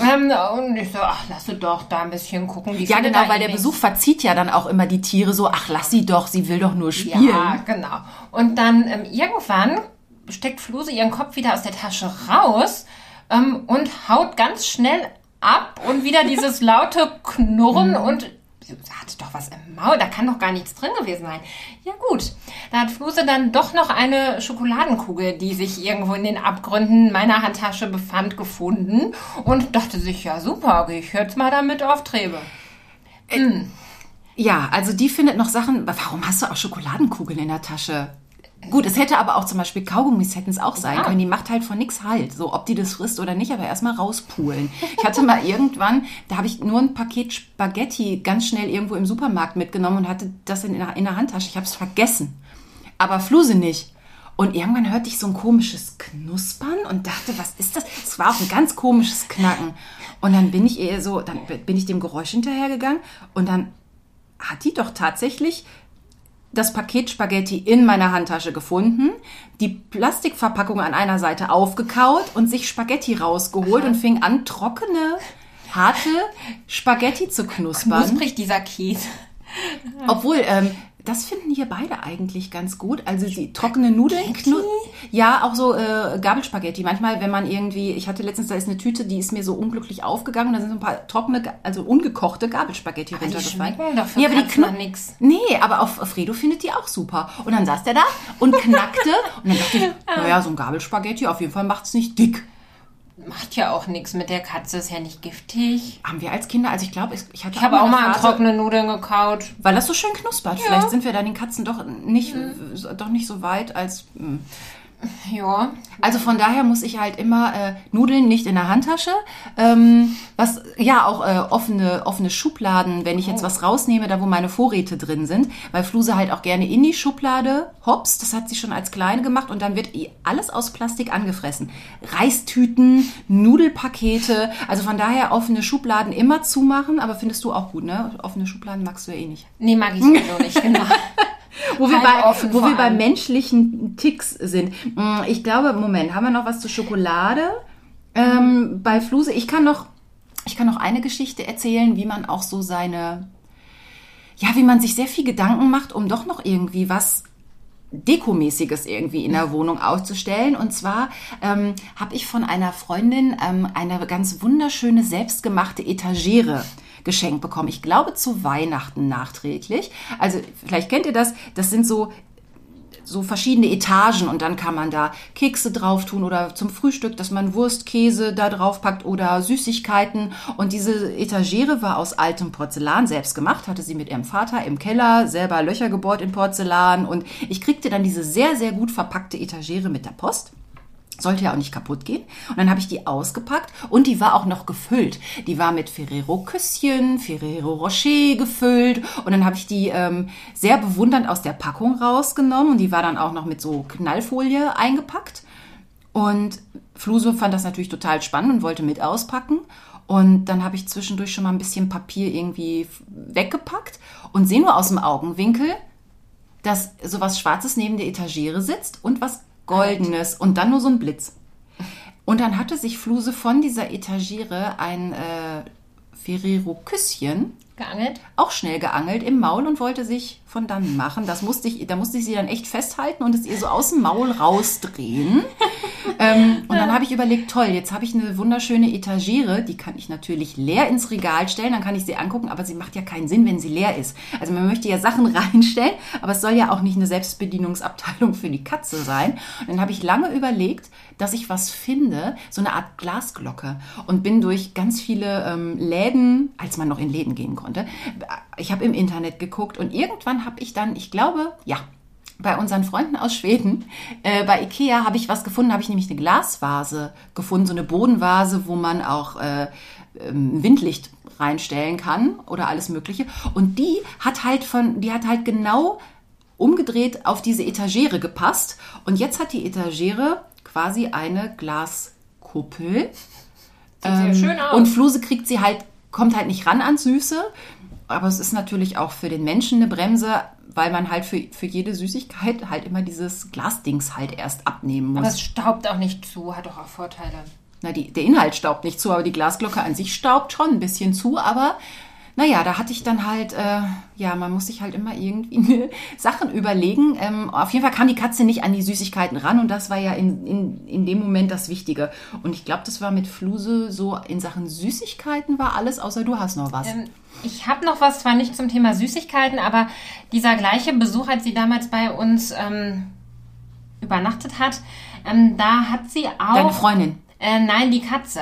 ähm, und ich so, ach, lass sie doch da ein bisschen gucken. Ja, genau, weil der Besuch verzieht ja dann auch immer die Tiere so, ach, lass sie doch, sie will doch nur spielen. Ja, genau. Und dann ähm, irgendwann steckt Fluse ihren Kopf wieder aus der Tasche raus ähm, und haut ganz schnell ab und wieder dieses laute Knurren mhm. und hatte doch was im Maul, da kann doch gar nichts drin gewesen sein. Ja gut, da hat Fluse dann doch noch eine Schokoladenkugel, die sich irgendwo in den Abgründen meiner Handtasche befand, gefunden und dachte sich, ja super, ich jetzt mal damit auf Trebe. Hm. Ja, also die findet noch Sachen. Warum hast du auch Schokoladenkugeln in der Tasche? Gut, es hätte aber auch zum Beispiel Kaugummis hätten es auch sein ja. können. Die macht halt von nichts halt. So, ob die das frisst oder nicht, aber erstmal rauspulen. Ich hatte mal irgendwann, da habe ich nur ein Paket Spaghetti ganz schnell irgendwo im Supermarkt mitgenommen und hatte das in, in der Handtasche. Ich habe es vergessen. Aber Fluse nicht. Und irgendwann hörte ich so ein komisches Knuspern und dachte, was ist das? Es war auch ein ganz komisches Knacken. Und dann bin ich eher so, dann bin ich dem Geräusch hinterhergegangen und dann hat die doch tatsächlich das Paket Spaghetti in meiner Handtasche gefunden, die Plastikverpackung an einer Seite aufgekaut und sich Spaghetti rausgeholt Aha. und fing an, trockene, harte Spaghetti zu knuspern. Knusprig dieser Käse. Obwohl, ähm, das finden hier beide eigentlich ganz gut. Also die trockene Nudeln, ja, auch so äh, Gabelspaghetti. Manchmal, wenn man irgendwie, ich hatte letztens, da ist eine Tüte, die ist mir so unglücklich aufgegangen. Da sind so ein paar trockene, also ungekochte Gabelspaghetti aber runtergefallen. Die dafür ja, aber die knacken nix. Nee, aber auf Fredo findet die auch super. Und dann saß der da und knackte und dann dachte ich, naja, so ein Gabelspaghetti, auf jeden Fall macht's nicht dick macht ja auch nichts mit der Katze, ist ja nicht giftig. Haben wir als Kinder, also ich glaube, ich hatte Ich habe auch mal Phase, trockene Nudeln gekaut. Weil das so schön knuspert. Ja. Vielleicht sind wir da den Katzen doch nicht, mhm. doch nicht so weit als. Mh. Ja. Also von daher muss ich halt immer äh, Nudeln nicht in der Handtasche. Ähm, was ja auch äh, offene, offene Schubladen, wenn ich jetzt oh. was rausnehme, da wo meine Vorräte drin sind, weil Fluse halt auch gerne in die Schublade hops, das hat sie schon als kleine gemacht und dann wird alles aus Plastik angefressen. Reistüten, Nudelpakete, also von daher offene Schubladen immer zumachen, aber findest du auch gut, ne? Offene Schubladen magst du ja eh nicht. Nee, mag ich sowieso nicht, genau. wo wir, bei, wo wir bei menschlichen Ticks sind. Mm, ich glaube, Moment, haben wir noch was zur Schokolade? Ähm, bei Fluse, ich kann noch, ich kann noch eine Geschichte erzählen, wie man auch so seine, ja, wie man sich sehr viel Gedanken macht, um doch noch irgendwie was Dekomäßiges irgendwie in der Wohnung auszustellen. Und zwar ähm, habe ich von einer Freundin ähm, eine ganz wunderschöne selbstgemachte Etagere geschenkt bekommen. Ich glaube zu Weihnachten nachträglich. Also vielleicht kennt ihr das. Das sind so so verschiedene Etagen und dann kann man da Kekse drauf tun oder zum Frühstück, dass man Wurst, Käse da drauf packt oder Süßigkeiten. Und diese Etagere war aus altem Porzellan selbst gemacht, hatte sie mit ihrem Vater im Keller selber Löcher gebohrt in Porzellan und ich kriegte dann diese sehr, sehr gut verpackte Etagere mit der Post. Sollte ja auch nicht kaputt gehen. Und dann habe ich die ausgepackt und die war auch noch gefüllt. Die war mit Ferrero Küsschen, Ferrero Rocher gefüllt. Und dann habe ich die ähm, sehr bewundernd aus der Packung rausgenommen. Und die war dann auch noch mit so Knallfolie eingepackt. Und Fluse fand das natürlich total spannend und wollte mit auspacken. Und dann habe ich zwischendurch schon mal ein bisschen Papier irgendwie weggepackt und sehe nur aus dem Augenwinkel, dass sowas Schwarzes neben der Etagere sitzt und was goldenes und dann nur so ein Blitz. Und dann hatte sich Fluse von dieser Etagere ein äh, Ferrero Küsschen geangelt, auch schnell geangelt im Maul und wollte sich von dann machen. Das musste ich, da musste ich sie dann echt festhalten und es ihr so aus dem Maul rausdrehen. ähm, und dann habe ich überlegt, toll, jetzt habe ich eine wunderschöne Etagere, die kann ich natürlich leer ins Regal stellen, dann kann ich sie angucken, aber sie macht ja keinen Sinn, wenn sie leer ist. Also man möchte ja Sachen reinstellen, aber es soll ja auch nicht eine Selbstbedienungsabteilung für die Katze sein. Und dann habe ich lange überlegt, dass ich was finde, so eine Art Glasglocke und bin durch ganz viele ähm, Läden, als man noch in Läden gehen konnte, ich habe im Internet geguckt und irgendwann habe ich dann, ich glaube, ja, bei unseren Freunden aus Schweden, äh, bei Ikea habe ich was gefunden, habe ich nämlich eine Glasvase gefunden, so eine Bodenvase, wo man auch äh, ähm, Windlicht reinstellen kann oder alles Mögliche. Und die hat halt von, die hat halt genau umgedreht auf diese Etagere gepasst. Und jetzt hat die Etagere quasi eine Glaskuppel. Sieht Ähm, schön aus. Und Fluse kriegt sie halt, kommt halt nicht ran an Süße. Aber es ist natürlich auch für den Menschen eine Bremse, weil man halt für, für jede Süßigkeit halt immer dieses Glasdings halt erst abnehmen muss. Aber es staubt auch nicht zu, hat doch auch Vorteile. Na, die, der Inhalt staubt nicht zu, aber die Glasglocke an sich staubt schon ein bisschen zu. Aber naja, da hatte ich dann halt, äh, ja, man muss sich halt immer irgendwie Sachen überlegen. Ähm, auf jeden Fall kam die Katze nicht an die Süßigkeiten ran und das war ja in, in, in dem Moment das Wichtige. Und ich glaube, das war mit Fluse so in Sachen Süßigkeiten war alles, außer du hast noch was. Ähm, ich habe noch was, zwar nicht zum Thema Süßigkeiten, aber dieser gleiche Besuch, als sie damals bei uns ähm, übernachtet hat, ähm, da hat sie auch. Deine Freundin. Äh, nein, die Katze.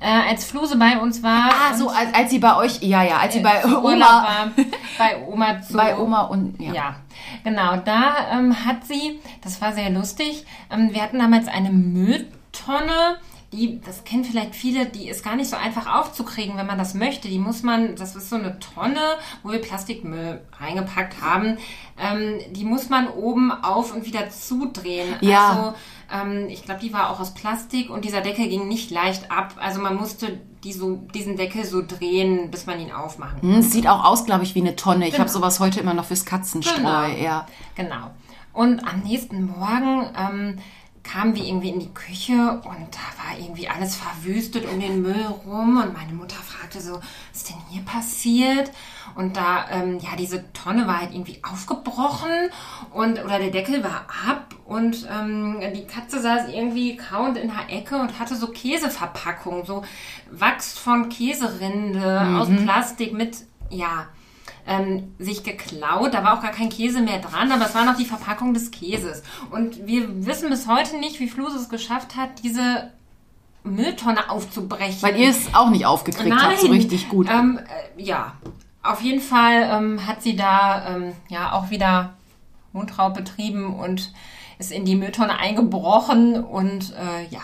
Äh, als Fluse bei uns war. Ah, so, als, als sie bei euch, ja, ja, als sie bei Oma, war, bei Oma zu, bei Oma und, ja. Ja, genau. Da ähm, hat sie, das war sehr lustig, ähm, wir hatten damals eine Mülltonne, die, das kennen vielleicht viele, die ist gar nicht so einfach aufzukriegen, wenn man das möchte. Die muss man, das ist so eine Tonne, wo wir Plastikmüll reingepackt haben. Ähm, die muss man oben auf und wieder zudrehen. Ja. Also, ähm, ich glaube, die war auch aus Plastik und dieser Deckel ging nicht leicht ab. Also man musste die so, diesen Deckel so drehen, bis man ihn aufmachen Hm, Es sieht auch aus, glaube ich, wie eine Tonne. Ich Genau. habe sowas heute immer noch fürs Katzenstreu, Genau. ja. Genau. Und am nächsten Morgen ähm, kamen wir irgendwie in die Küche und da war irgendwie alles verwüstet um den Müll rum und meine Mutter fragte so, was ist denn hier passiert? Und da, ähm, ja, diese Tonne war halt irgendwie aufgebrochen und oder der Deckel war ab und ähm, die Katze saß irgendwie kauend in der Ecke und hatte so Käseverpackung, so Wachs von Käserinde aus Plastik mit, ja, ähm, sich geklaut. Da war auch gar kein Käse mehr dran, aber es war noch die Verpackung des Käses. Und wir wissen bis heute nicht, wie Flus es geschafft hat, diese Mülltonne aufzubrechen. Weil ihr es auch nicht aufgekriegt habt, so richtig gut. Ähm, äh, ja, auf jeden Fall ähm, hat sie da ähm, ja auch wieder Mundraub betrieben und ist in die Mülltonne eingebrochen und äh, ja.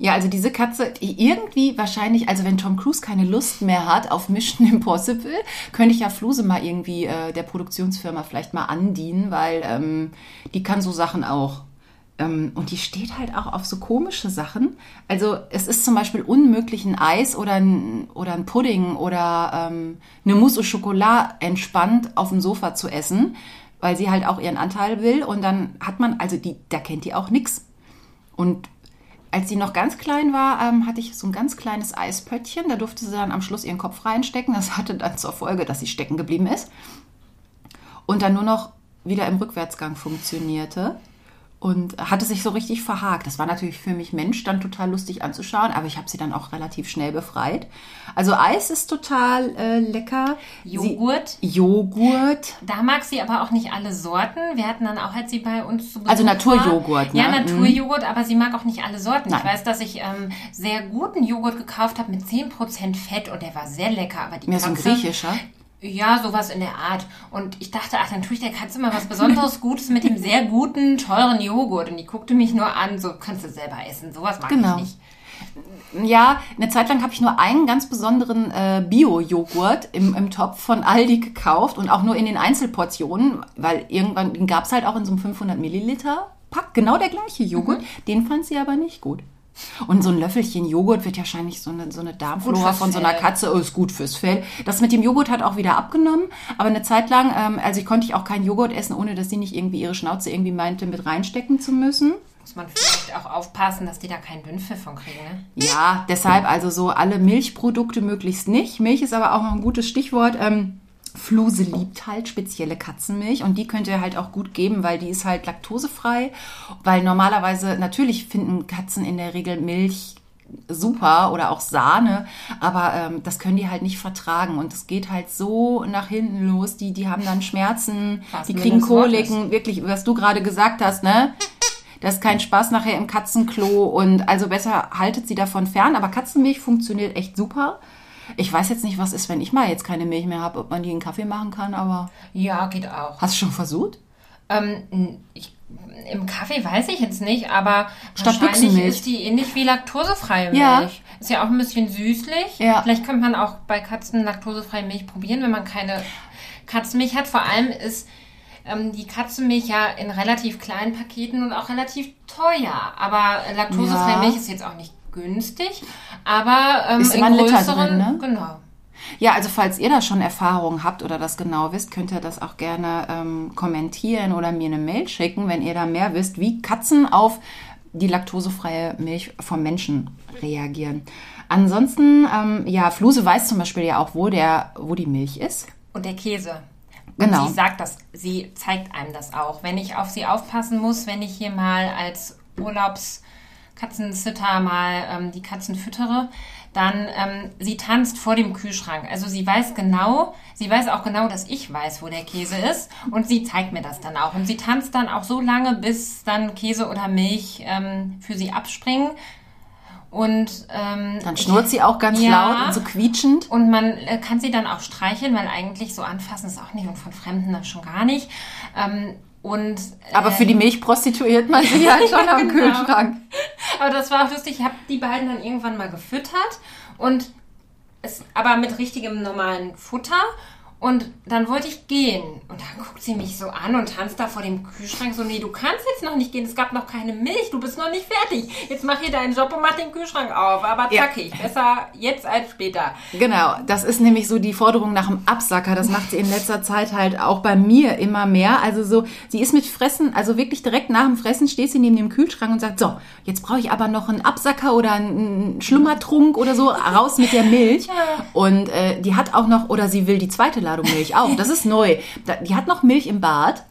Ja, also diese Katze, irgendwie wahrscheinlich, also wenn Tom Cruise keine Lust mehr hat auf Mission Impossible, könnte ich ja Fluse mal irgendwie äh, der Produktionsfirma vielleicht mal andienen, weil ähm, die kann so Sachen auch. Ähm, und die steht halt auch auf so komische Sachen. Also es ist zum Beispiel unmöglich, ein Eis oder ein, oder ein Pudding oder ähm, eine Mousse au Chocolat entspannt auf dem Sofa zu essen, weil sie halt auch ihren Anteil will. Und dann hat man, also die, da kennt die auch nix. Und als sie noch ganz klein war, ähm, hatte ich so ein ganz kleines Eispöttchen. Da durfte sie dann am Schluss ihren Kopf reinstecken. Das hatte dann zur Folge, dass sie stecken geblieben ist. Und dann nur noch wieder im Rückwärtsgang funktionierte und hatte sich so richtig verhakt. Das war natürlich für mich Mensch dann total lustig anzuschauen, aber ich habe sie dann auch relativ schnell befreit. Also Eis ist total äh, lecker. Joghurt. Sie, Joghurt. Da mag sie aber auch nicht alle Sorten. Wir hatten dann auch, als sie bei uns zu Besuch Also Naturjoghurt, ne? Ja, Mhm. Naturjoghurt, aber sie mag auch nicht alle Sorten. Nein. Ich weiß, dass ich ähm, sehr guten Joghurt gekauft habe mit 10% Fett und der war sehr lecker. Aber die Mehr so ein Katze- griechischer. Ja, sowas in der Art. Und ich dachte, ach, dann tue ich der Katze mal was Besonderes Gutes mit dem sehr guten, teuren Joghurt. Und die guckte mich nur an, so kannst du selber essen. Sowas mag Genau. ich nicht. Ja, eine Zeit lang habe ich nur einen ganz besonderen äh, Bio-Joghurt im, im Topf von Aldi gekauft und auch nur in den Einzelportionen, weil irgendwann, gab es halt auch in so einem 500 Milliliter Pack, genau der gleiche Joghurt. Den fand sie aber nicht gut. Und so ein Löffelchen Joghurt wird ja wahrscheinlich so eine, so eine Darmflora von so einer. Katze, oh, ist gut fürs Fell. Das mit dem Joghurt hat auch wieder abgenommen, aber eine Zeit lang, ähm, also ich konnte ich auch keinen Joghurt essen, ohne dass sie nicht irgendwie ihre Schnauze irgendwie meinte, mit reinstecken zu müssen. Muss man vielleicht auch aufpassen, dass die da keinen Dünnpfiff von kriegen, ne? Ja, deshalb also so alle Milchprodukte möglichst nicht. Milch ist aber auch noch ein gutes Stichwort. Ähm, Fluse liebt halt spezielle Katzenmilch und die könnt ihr halt auch gut geben, weil die ist halt laktosefrei. Weil normalerweise, natürlich finden Katzen in der Regel Milch super oder auch Sahne, aber ähm, das können die halt nicht vertragen und es geht halt so nach hinten los. Die, die haben dann Schmerzen, Was die kriegen Koliken, wirklich, was du gerade gesagt hast, ne? Das ist kein Spaß nachher im Katzenklo und also besser haltet sie davon fern. Aber Katzenmilch funktioniert echt super. Ich weiß jetzt nicht, was ist, wenn ich mal jetzt keine Milch mehr habe, ob man die in Kaffee machen kann, aber Ja, geht auch. hast du schon versucht? Ähm, ich, Im Kaffee weiß ich jetzt nicht, aber Statt wahrscheinlich ist die ähnlich wie laktosefreie Milch. Ja. Ist ja auch ein bisschen süßlich. Ja. Vielleicht könnte man auch bei Katzen laktosefreie Milch probieren, wenn man keine Katzenmilch hat. Vor allem ist ähm, die Katzenmilch ja in relativ kleinen Paketen und auch relativ teuer. Aber laktosefreie Ja. Milch ist jetzt auch nicht günstig. Aber ähm, Ist in immer größeren, drin, ne? genau. Ja, also falls ihr da schon Erfahrungen habt oder das genau wisst, könnt ihr das auch gerne ähm, kommentieren oder mir eine Mail schicken, wenn ihr da mehr wisst, wie Katzen auf die laktosefreie Milch vom Menschen reagieren. Ansonsten, ähm, ja, Fluse weiß zum Beispiel ja auch, wo, der, wo die Milch ist. Und der Käse. Genau. Und sie sagt das, sie zeigt einem das auch. Wenn ich auf sie aufpassen muss, wenn ich hier mal als Urlaubskatzensitter mal ähm, die Katzen füttere, dann ähm, sie tanzt vor dem Kühlschrank. Also sie weiß genau, sie weiß auch genau, dass ich weiß, wo der Käse ist und sie zeigt mir das dann auch. Und sie tanzt dann auch so lange, bis dann Käse oder Milch ähm, für sie abspringen. Und ähm, Dann ich- schnurrt sie auch ganz Ja. laut und so quietschend. und man äh, kann sie dann auch streicheln, weil eigentlich so anfassen ist auch nicht und von Fremden dann schon gar nicht. Ähm, und äh, Aber für die Milch prostituiert man sie halt schon am Genau. Kühlschrank. aber das war auch lustig. Ich habe die beiden dann irgendwann mal gefüttert und es aber mit richtigem normalen Futter. Und dann wollte ich gehen. Und dann guckt sie mich so an und tanzt da vor dem Kühlschrank so, nee, du kannst jetzt noch nicht gehen. Es gab noch keine Milch. Du bist noch nicht fertig. Jetzt mach hier deinen Job und mach den Kühlschrank auf. Aber Ja. zackig. Besser jetzt als später. Genau, das ist nämlich so die Forderung nach dem Absacker. Das macht sie in letzter Zeit halt auch bei mir immer mehr. Also so, sie ist mit Fressen, also wirklich direkt nach dem Fressen steht sie neben dem Kühlschrank und sagt, so, jetzt brauche ich aber noch einen Absacker oder einen Schlummertrunk oder so, raus mit der Milch. Und äh, die hat auch noch, oder sie will die zweite Ladung Milch auch. Das ist neu. Die hat noch Milch im Bad.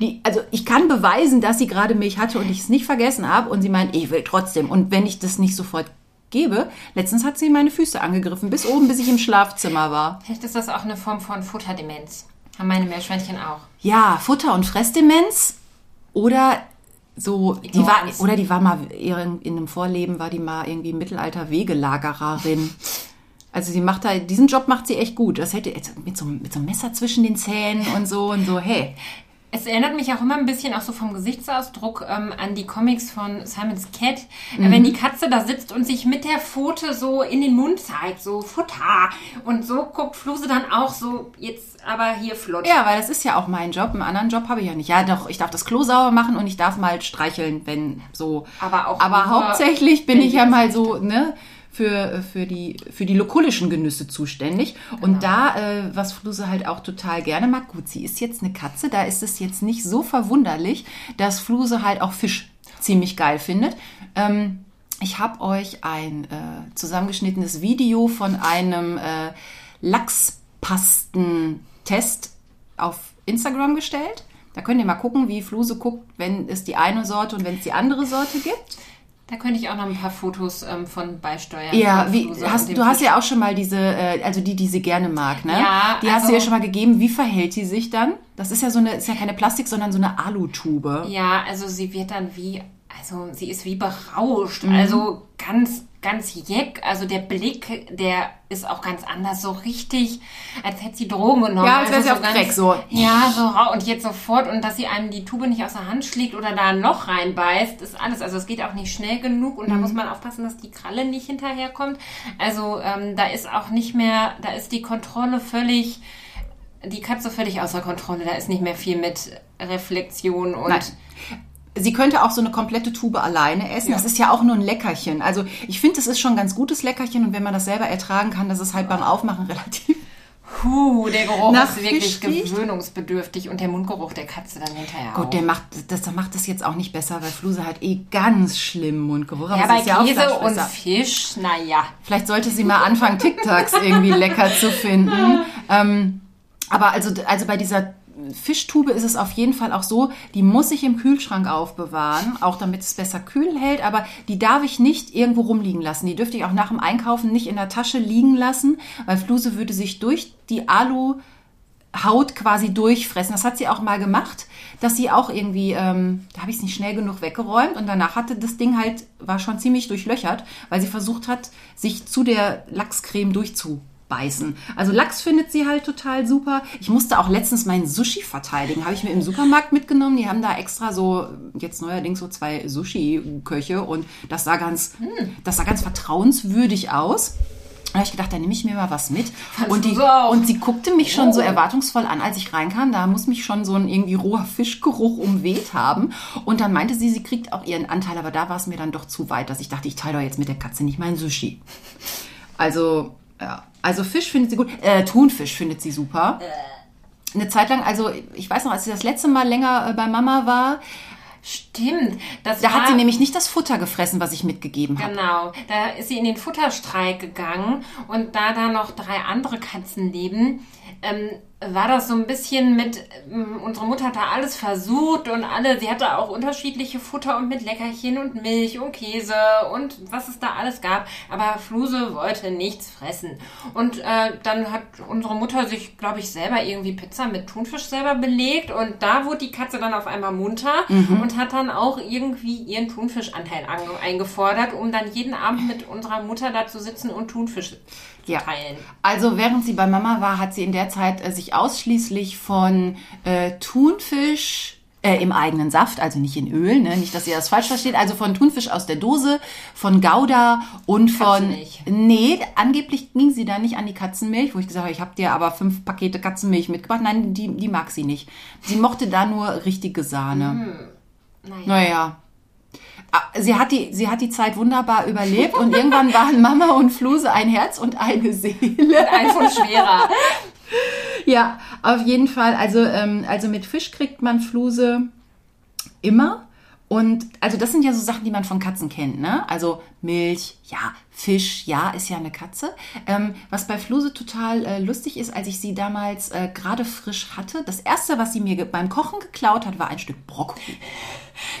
Die, also ich kann beweisen, dass sie gerade Milch hatte und ich es nicht vergessen habe. Und sie meint, ich will trotzdem. Und wenn ich das nicht sofort gebe, letztens hat sie meine Füße angegriffen, bis oben, bis ich im Schlafzimmer war. Vielleicht ist das auch eine Form von Futterdemenz. Haben meine Meerschweinchen auch. Ja, Futter- und Fressdemenz oder so, die war, oder die war mal, in in einem Vorleben war die mal irgendwie Mittelalter-Wegelagererin. Also sie macht da, diesen Job macht sie echt gut. Das hätte mit so, mit so einem Messer zwischen den Zähnen und so und so, hey. Es erinnert mich auch immer ein bisschen auch so vom Gesichtsausdruck ähm, an die Comics von Simon's Cat. Äh, Wenn die Katze da sitzt und sich mit der Pfote so in den Mund zeigt, so Futter. Und so guckt Fluse dann auch so, jetzt aber hier flott. Ja, weil das ist ja auch mein Job. Einen anderen Job habe ich ja nicht. Ja, doch, ich darf das Klo sauber machen und ich darf mal streicheln, wenn so. Aber auch Aber hauptsächlich bin ich ja mal so, ne, für, für die, für die lokulischen Genüsse zuständig. Und da, äh, was Fluse halt auch total gerne mag, gut, sie ist jetzt eine Katze, da ist es jetzt nicht so verwunderlich, dass Fluse halt auch Fisch ziemlich geil findet. Ähm, ich habe euch ein äh, zusammengeschnittenes Video von einem äh, Lachspastentest auf Instagram gestellt. Da könnt ihr mal gucken, wie Fluse guckt, wenn es die eine Sorte und wenn es die andere Sorte gibt. Da könnte ich auch noch ein paar Fotos ähm, von beisteuern. Ja, wie, hast, du hast Fisch. ja auch schon mal diese, äh, also die, die sie gerne mag, ne? Ja, Die hast also- du ja schon mal gegeben. Wie verhält sie sich dann? Das ist ja so eine, ist ja keine Plastik, sondern so eine Alutube. Ja, also sie wird dann wie, also sie ist wie berauscht. Mhm. Also ganz, ganz jeck. Also der Blick, der ist auch ganz anders. So richtig, als hätte sie Drogen genommen. Ja, als wäre also sie auf ganz- Crack, so. Ja, so rau. Und jetzt sofort. Und dass sie einem die Tube nicht aus der Hand schlägt oder da ein Loch reinbeißt, ist alles. Also es geht auch nicht schnell genug. Und da Mhm. muss man aufpassen, dass die Kralle nicht hinterherkommt. Also ähm, da ist auch nicht mehr, da ist die Kontrolle völlig die Katze völlig außer Kontrolle. Da ist nicht mehr viel mit Reflexion und Nein. Sie könnte auch so eine komplette Tube alleine essen. Das ist ja auch nur ein Leckerchen. Also ich finde, es ist schon ein ganz gutes Leckerchen und wenn man das selber ertragen kann, das ist halt beim Aufmachen relativ. Puh, der Geruch Nach ist wirklich Fisch gewöhnungsbedürftig und der Mundgeruch der Katze dann hinterher auch. Gut, der macht das, der macht das jetzt auch nicht besser, weil Fluse hat eh ganz schlimmen Mundgeruch. Aber ja, bei ist ja auch Käse und. Fisch, naja. Vielleicht sollte sie mal anfangen, TikToks irgendwie lecker zu finden. Ähm, aber also, also bei dieser Fischtube ist es auf jeden Fall auch so, die muss ich im Kühlschrank aufbewahren, auch damit es besser kühl hält, aber die darf ich nicht irgendwo rumliegen lassen. Die dürfte ich auch nach dem Einkaufen nicht in der Tasche liegen lassen, weil Fluse würde sich durch die Alu Haut quasi durchfressen. Das hat sie auch mal gemacht, dass sie auch irgendwie, ähm, da habe ich es nicht schnell genug weggeräumt und danach hatte das Ding halt, war schon ziemlich durchlöchert, weil sie versucht hat, sich zu der Lachscreme durchzubeißen. Also Lachs findet sie halt total super. Ich musste auch letztens meinen Sushi verteidigen, habe ich mir im Supermarkt mitgenommen. Die haben da extra so, jetzt neuerdings so zwei Sushi-Köche und das sah ganz, das sah ganz vertrauenswürdig aus. Da habe ich gedacht, da nehme ich mir mal was mit. Und, die, und sie guckte mich schon so Oh. erwartungsvoll an, als ich reinkam. Da muss mich schon so ein irgendwie roher Fischgeruch umweht haben. Und dann meinte sie, sie kriegt auch ihren Anteil, aber da war es mir dann doch zu weit, dass ich dachte, ich teile doch jetzt mit der Katze nicht mein Sushi. Also, ja. Also Fisch findet sie gut. Äh, Thunfisch findet sie super. Eine Zeit lang, also ich weiß noch, als sie das letzte Mal länger äh, bei Mama war, Stimmt. Das da war, hat sie nämlich nicht das Futter gefressen, was ich mitgegeben habe. Genau, da ist sie in den Futterstreik gegangen und da da noch drei andere Katzen leben, ähm, war das so ein bisschen mit, ähm, unsere Mutter hat da alles versucht und alle, sie hatte auch unterschiedliche Futter und mit Leckerchen und Milch und Käse und was es da alles gab, aber Fluse wollte nichts fressen. Und äh, dann hat unsere Mutter sich, glaube ich, selber irgendwie Pizza mit Thunfisch selber belegt und da wurde die Katze dann auf einmal munter und hat dann auch irgendwie ihren Thunfischanteil eingefordert, um dann jeden Abend mit unserer Mutter da zu sitzen und Thunfisch zu Ja. teilen. Also während sie bei Mama war, hat sie in der Zeit äh, sich ausschließlich von äh, Thunfisch äh, im eigenen Saft, also nicht in Öl, ne? nicht, dass ihr das falsch versteht, also von Thunfisch aus der Dose, von Gouda und von... Nee, angeblich ging sie da nicht an die Katzenmilch, wo ich gesagt habe, ich habe dir aber fünf Pakete Katzenmilch mitgebracht. Nein, die, die mag sie nicht. Sie mochte da nur richtige Sahne. Naja. Naja. Ah, Sie hat, die, sie hat die Zeit wunderbar überlebt und irgendwann waren Mama und Fluse ein Herz und eine Seele. Ein Pfund schwerer. Ja, auf jeden Fall. Also, ähm, also mit Fisch kriegt man Fluse immer. Und also das sind ja so Sachen, die man von Katzen kennt, ne? Also Milch, ja, Fisch, ja, ist ja eine Katze. Ähm, was bei Fluse total äh, lustig ist, als ich sie damals äh, gerade frisch hatte, das erste, was sie mir beim Kochen geklaut hat, war ein Stück Brokkoli.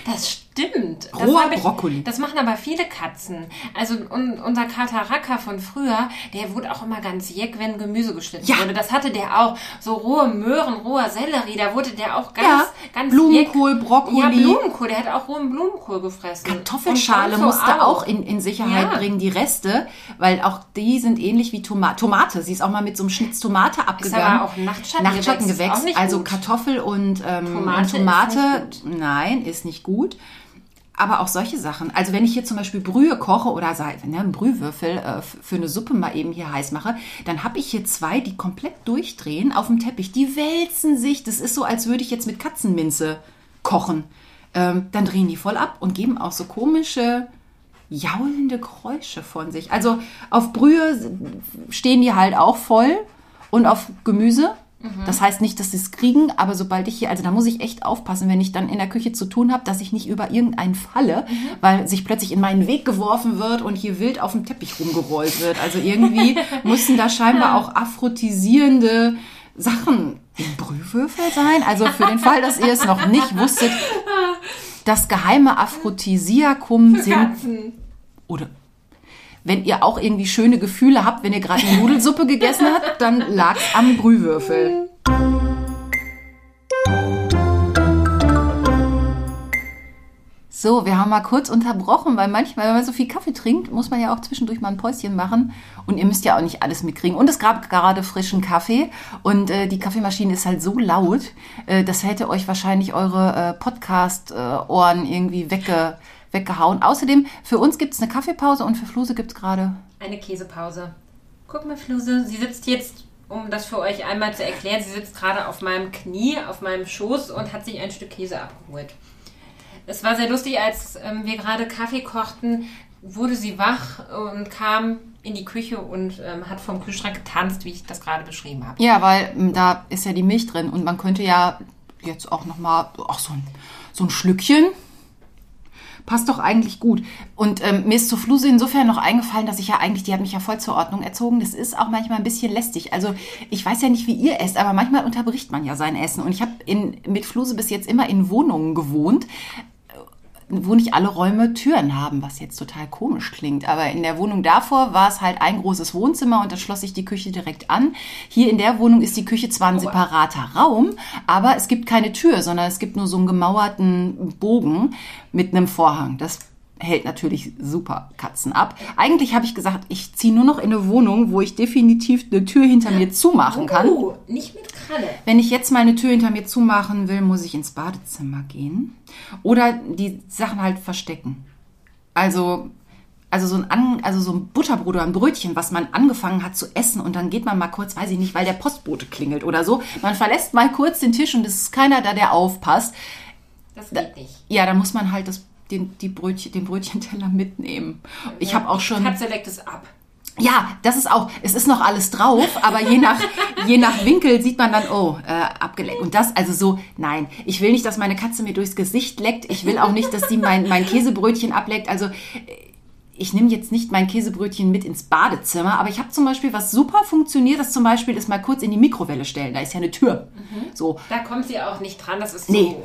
Das stimmt. Das Roher hab ich- Brokkoli. Das machen aber viele Katzen. Also un, unser Kater Racker von früher, der wurde auch immer ganz jeck, wenn Gemüse geschnitten Ja. wurde. Das hatte der auch. So rohe Möhren, roher Sellerie, da wurde der auch ganz, Ja, ganz Blumenkohl, jeck. Brokkoli. Ja, Blumenkohl. Der hat auch rohen Blumenkohl gefressen. Kartoffelschale so musste auch in, in Sicherheit Ja. bringen, die Reste, weil auch die sind ähnlich wie Toma Tomate. Sie ist auch mal mit so einem Schnitz Tomate abgegangen. aber auch Nachtschattengewächs, Nachtschattengewächs. ist also. Kartoffel und, ähm, Tomate und ist Tomate, nicht nein, ist nicht gut. Aber auch solche Sachen. Also wenn ich hier zum Beispiel Brühe koche oder sei- ne, einen Brühwürfel äh, für eine Suppe mal eben hier heiß mache, dann habe ich hier zwei, die komplett durchdrehen auf dem Teppich. Die wälzen sich. Das ist so, als würde ich jetzt mit Katzenminze kochen. Ähm, dann drehen die voll ab und geben auch so komische jaulende Geräusche von sich. Also auf Brühe stehen die halt auch voll und auf Gemüse. Das heißt nicht, dass sie es kriegen, aber sobald ich hier, also da muss ich echt aufpassen, wenn ich dann in der Küche zu tun habe, dass ich nicht über irgendeinen falle, weil sich plötzlich in meinen Weg geworfen wird und hier wild auf dem Teppich rumgerollt wird. Also irgendwie müssen da scheinbar auch aphrodisierende Sachen Brühwürfel sein? Also für den Fall, dass ihr es noch nicht wusstet, das geheime Aphrodisiakum sind. Katzen. Oder wenn ihr auch irgendwie schöne Gefühle habt, wenn ihr gerade eine Nudelsuppe gegessen habt, dann lag's am Brühwürfel. So, wir haben mal kurz unterbrochen, weil manchmal, wenn man so viel Kaffee trinkt, muss man ja auch zwischendurch mal ein Päuschen machen. Und ihr müsst ja auch nicht alles mitkriegen. Und es gab gerade frischen Kaffee. Und äh, die Kaffeemaschine ist halt so laut, äh, das hätte euch wahrscheinlich eure äh, Podcast-Ohren irgendwie wegge weggehauen. Außerdem, für uns gibt es eine Kaffeepause und für Fluse gibt es gerade. Eine Käsepause. Guck mal, Fluse, sie sitzt jetzt, um das für euch einmal zu erklären, sie sitzt gerade auf meinem Knie, auf meinem Schoß und hat sich ein Stück Käse abgeholt. Es war sehr lustig, als ähm, wir gerade Kaffee kochten, wurde sie wach und kam in die Küche und ähm, hat vom Kühlschrank getanzt, wie ich das gerade beschrieben habe. Ja, weil ähm, da ist ja die Milch drin und man könnte ja jetzt auch nochmal, ach, so ein, so ein Schlückchen. Passt doch eigentlich gut. Und ähm, mir ist zu Fluse insofern noch eingefallen, dass ich ja eigentlich, die hat mich ja voll zur Ordnung erzogen. Das ist auch manchmal ein bisschen lästig. Also ich weiß ja nicht, wie ihr esst, aber manchmal unterbricht man ja sein Essen. Und ich habe mit Fluse bis jetzt immer in Wohnungen gewohnt, wo nicht alle Räume Türen haben, was jetzt total komisch klingt. Aber in der Wohnung davor war es halt ein großes Wohnzimmer und da schloss sich die Küche direkt an. Hier in der Wohnung ist die Küche zwar ein separater Raum, aber es gibt keine Tür, sondern es gibt nur so einen gemauerten Bogen mit einem Vorhang. Das hält natürlich super Katzen ab. Eigentlich habe ich gesagt, ich ziehe nur noch in eine Wohnung, wo ich definitiv eine Tür hinter mir zumachen kann. Oh, nicht mit Kralle. Wenn ich jetzt mal eine Tür hinter mir zumachen will, muss ich ins Badezimmer gehen oder die Sachen halt verstecken. Also also so ein, An also so ein Butterbrot oder ein Brötchen, was man angefangen hat zu essen und dann geht man mal kurz, weiß ich nicht, weil der Postbote klingelt oder so. Man verlässt mal kurz den Tisch und es ist keiner da, der aufpasst. Das geht nicht. Ja, da muss man halt das, den, die Brötchen, den Brötchenteller mitnehmen. Ich habe auch schon. Die Katze leckt es ab. Ja, das ist auch, es ist noch alles drauf, aber je nach, je nach Winkel sieht man dann, oh, äh, abgeleckt. Und das, also so, nein, ich will nicht, dass meine Katze mir durchs Gesicht leckt. Ich will auch nicht, dass sie mein, mein Käsebrötchen ableckt. Also ich nehme jetzt nicht mein Käsebrötchen mit ins Badezimmer, aber ich habe zum Beispiel, was super funktioniert, das zum Beispiel ist mal kurz in die Mikrowelle stellen. Da ist ja eine Tür. So, Da kommt sie auch nicht dran, das ist Nee.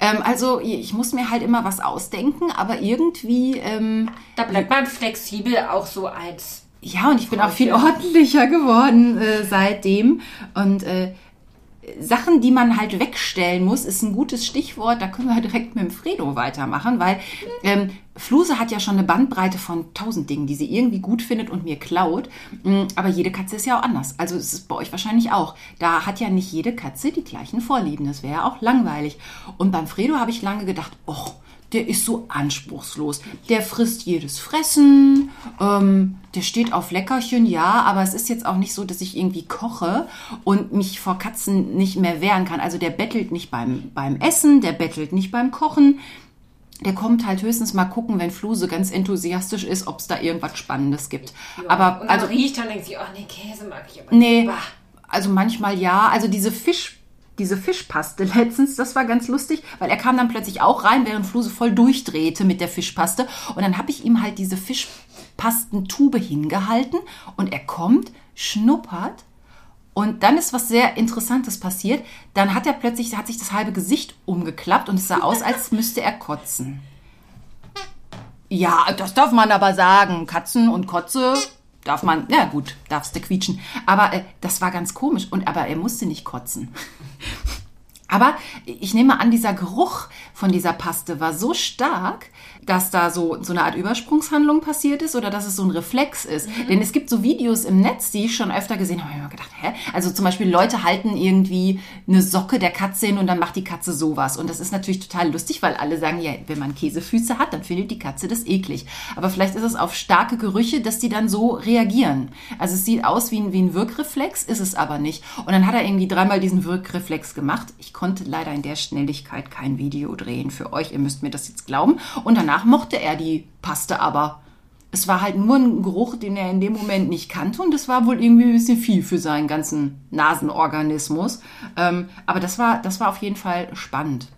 Ähm, also ich muss mir halt immer was ausdenken, aber irgendwie, ähm, Da bleibt man flexibel auch so als. ja, und ich bin auch viel ordentlicher geworden äh, seitdem. Und äh, Sachen, die man halt wegstellen muss, ist ein gutes Stichwort. Da können wir direkt mit dem Fredo weitermachen, weil ähm, Fluse hat ja schon eine Bandbreite von tausend Dingen, die sie irgendwie gut findet und mir klaut. Mm, Aber jede Katze ist ja auch anders. Also es ist bei euch wahrscheinlich auch. Da hat ja nicht jede Katze die gleichen Vorlieben. Das wäre ja auch langweilig. Und beim Fredo habe ich lange gedacht, oh, der ist so anspruchslos. Der frisst jedes Fressen, ähm, der steht auf Leckerchen, ja, aber es ist jetzt auch nicht so, dass ich irgendwie koche und mich vor Katzen nicht mehr wehren kann. Also der bettelt nicht beim, beim Essen, der bettelt nicht beim Kochen. Der kommt halt höchstens mal gucken, wenn Fluse ganz enthusiastisch ist, ob es da irgendwas Spannendes gibt. Aber und dann also riecht und denkt sich, oh nee, Käse mag ich aber Nee, nicht. Bah. also manchmal ja. Also diese Fisch, diese Fischpaste letztens, das war ganz lustig, weil er kam dann plötzlich auch rein, während Fluse voll durchdrehte mit der Fischpaste. Und dann habe ich ihm halt diese Fischpastentube hingehalten und er kommt, schnuppert. Und dann ist was sehr Interessantes passiert. Dann hat er plötzlich, hat sich das halbe Gesicht umgeklappt und es sah aus, als müsste er kotzen. Ja, das darf man aber sagen. Katzen und Kotze darf man, ja gut, darfst du quietschen. Aber äh, das war ganz komisch. Und aber er musste nicht kotzen. Aber ich nehme an, dieser Geruch von dieser Paste war so stark, dass da so, so eine Art Übersprungshandlung passiert ist oder dass es so ein Reflex ist. Denn es gibt so Videos im Netz, die ich schon öfter gesehen habe, hab ich mir gedacht, hä? Also zum Beispiel Leute halten irgendwie eine Socke der Katze hin und dann macht die Katze sowas. Und das ist natürlich total lustig, weil alle sagen, ja, wenn man Käsefüße hat, dann findet die Katze das eklig. Aber vielleicht ist es auf starke Gerüche, dass die dann so reagieren. Also es sieht aus wie ein, wie ein Wirkreflex, ist es aber nicht. Und dann hat er irgendwie dreimal diesen Wirkreflex gemacht. Ich konnte leider in der Schnelligkeit kein Video drehen für euch. Ihr müsst mir das jetzt glauben. Und danach mochte er die Paste aber. Es war halt nur ein Geruch, den er in dem Moment nicht kannte und das war wohl irgendwie ein bisschen viel für seinen ganzen Nasenorganismus. Ähm, aber das war, das war auf jeden Fall spannend.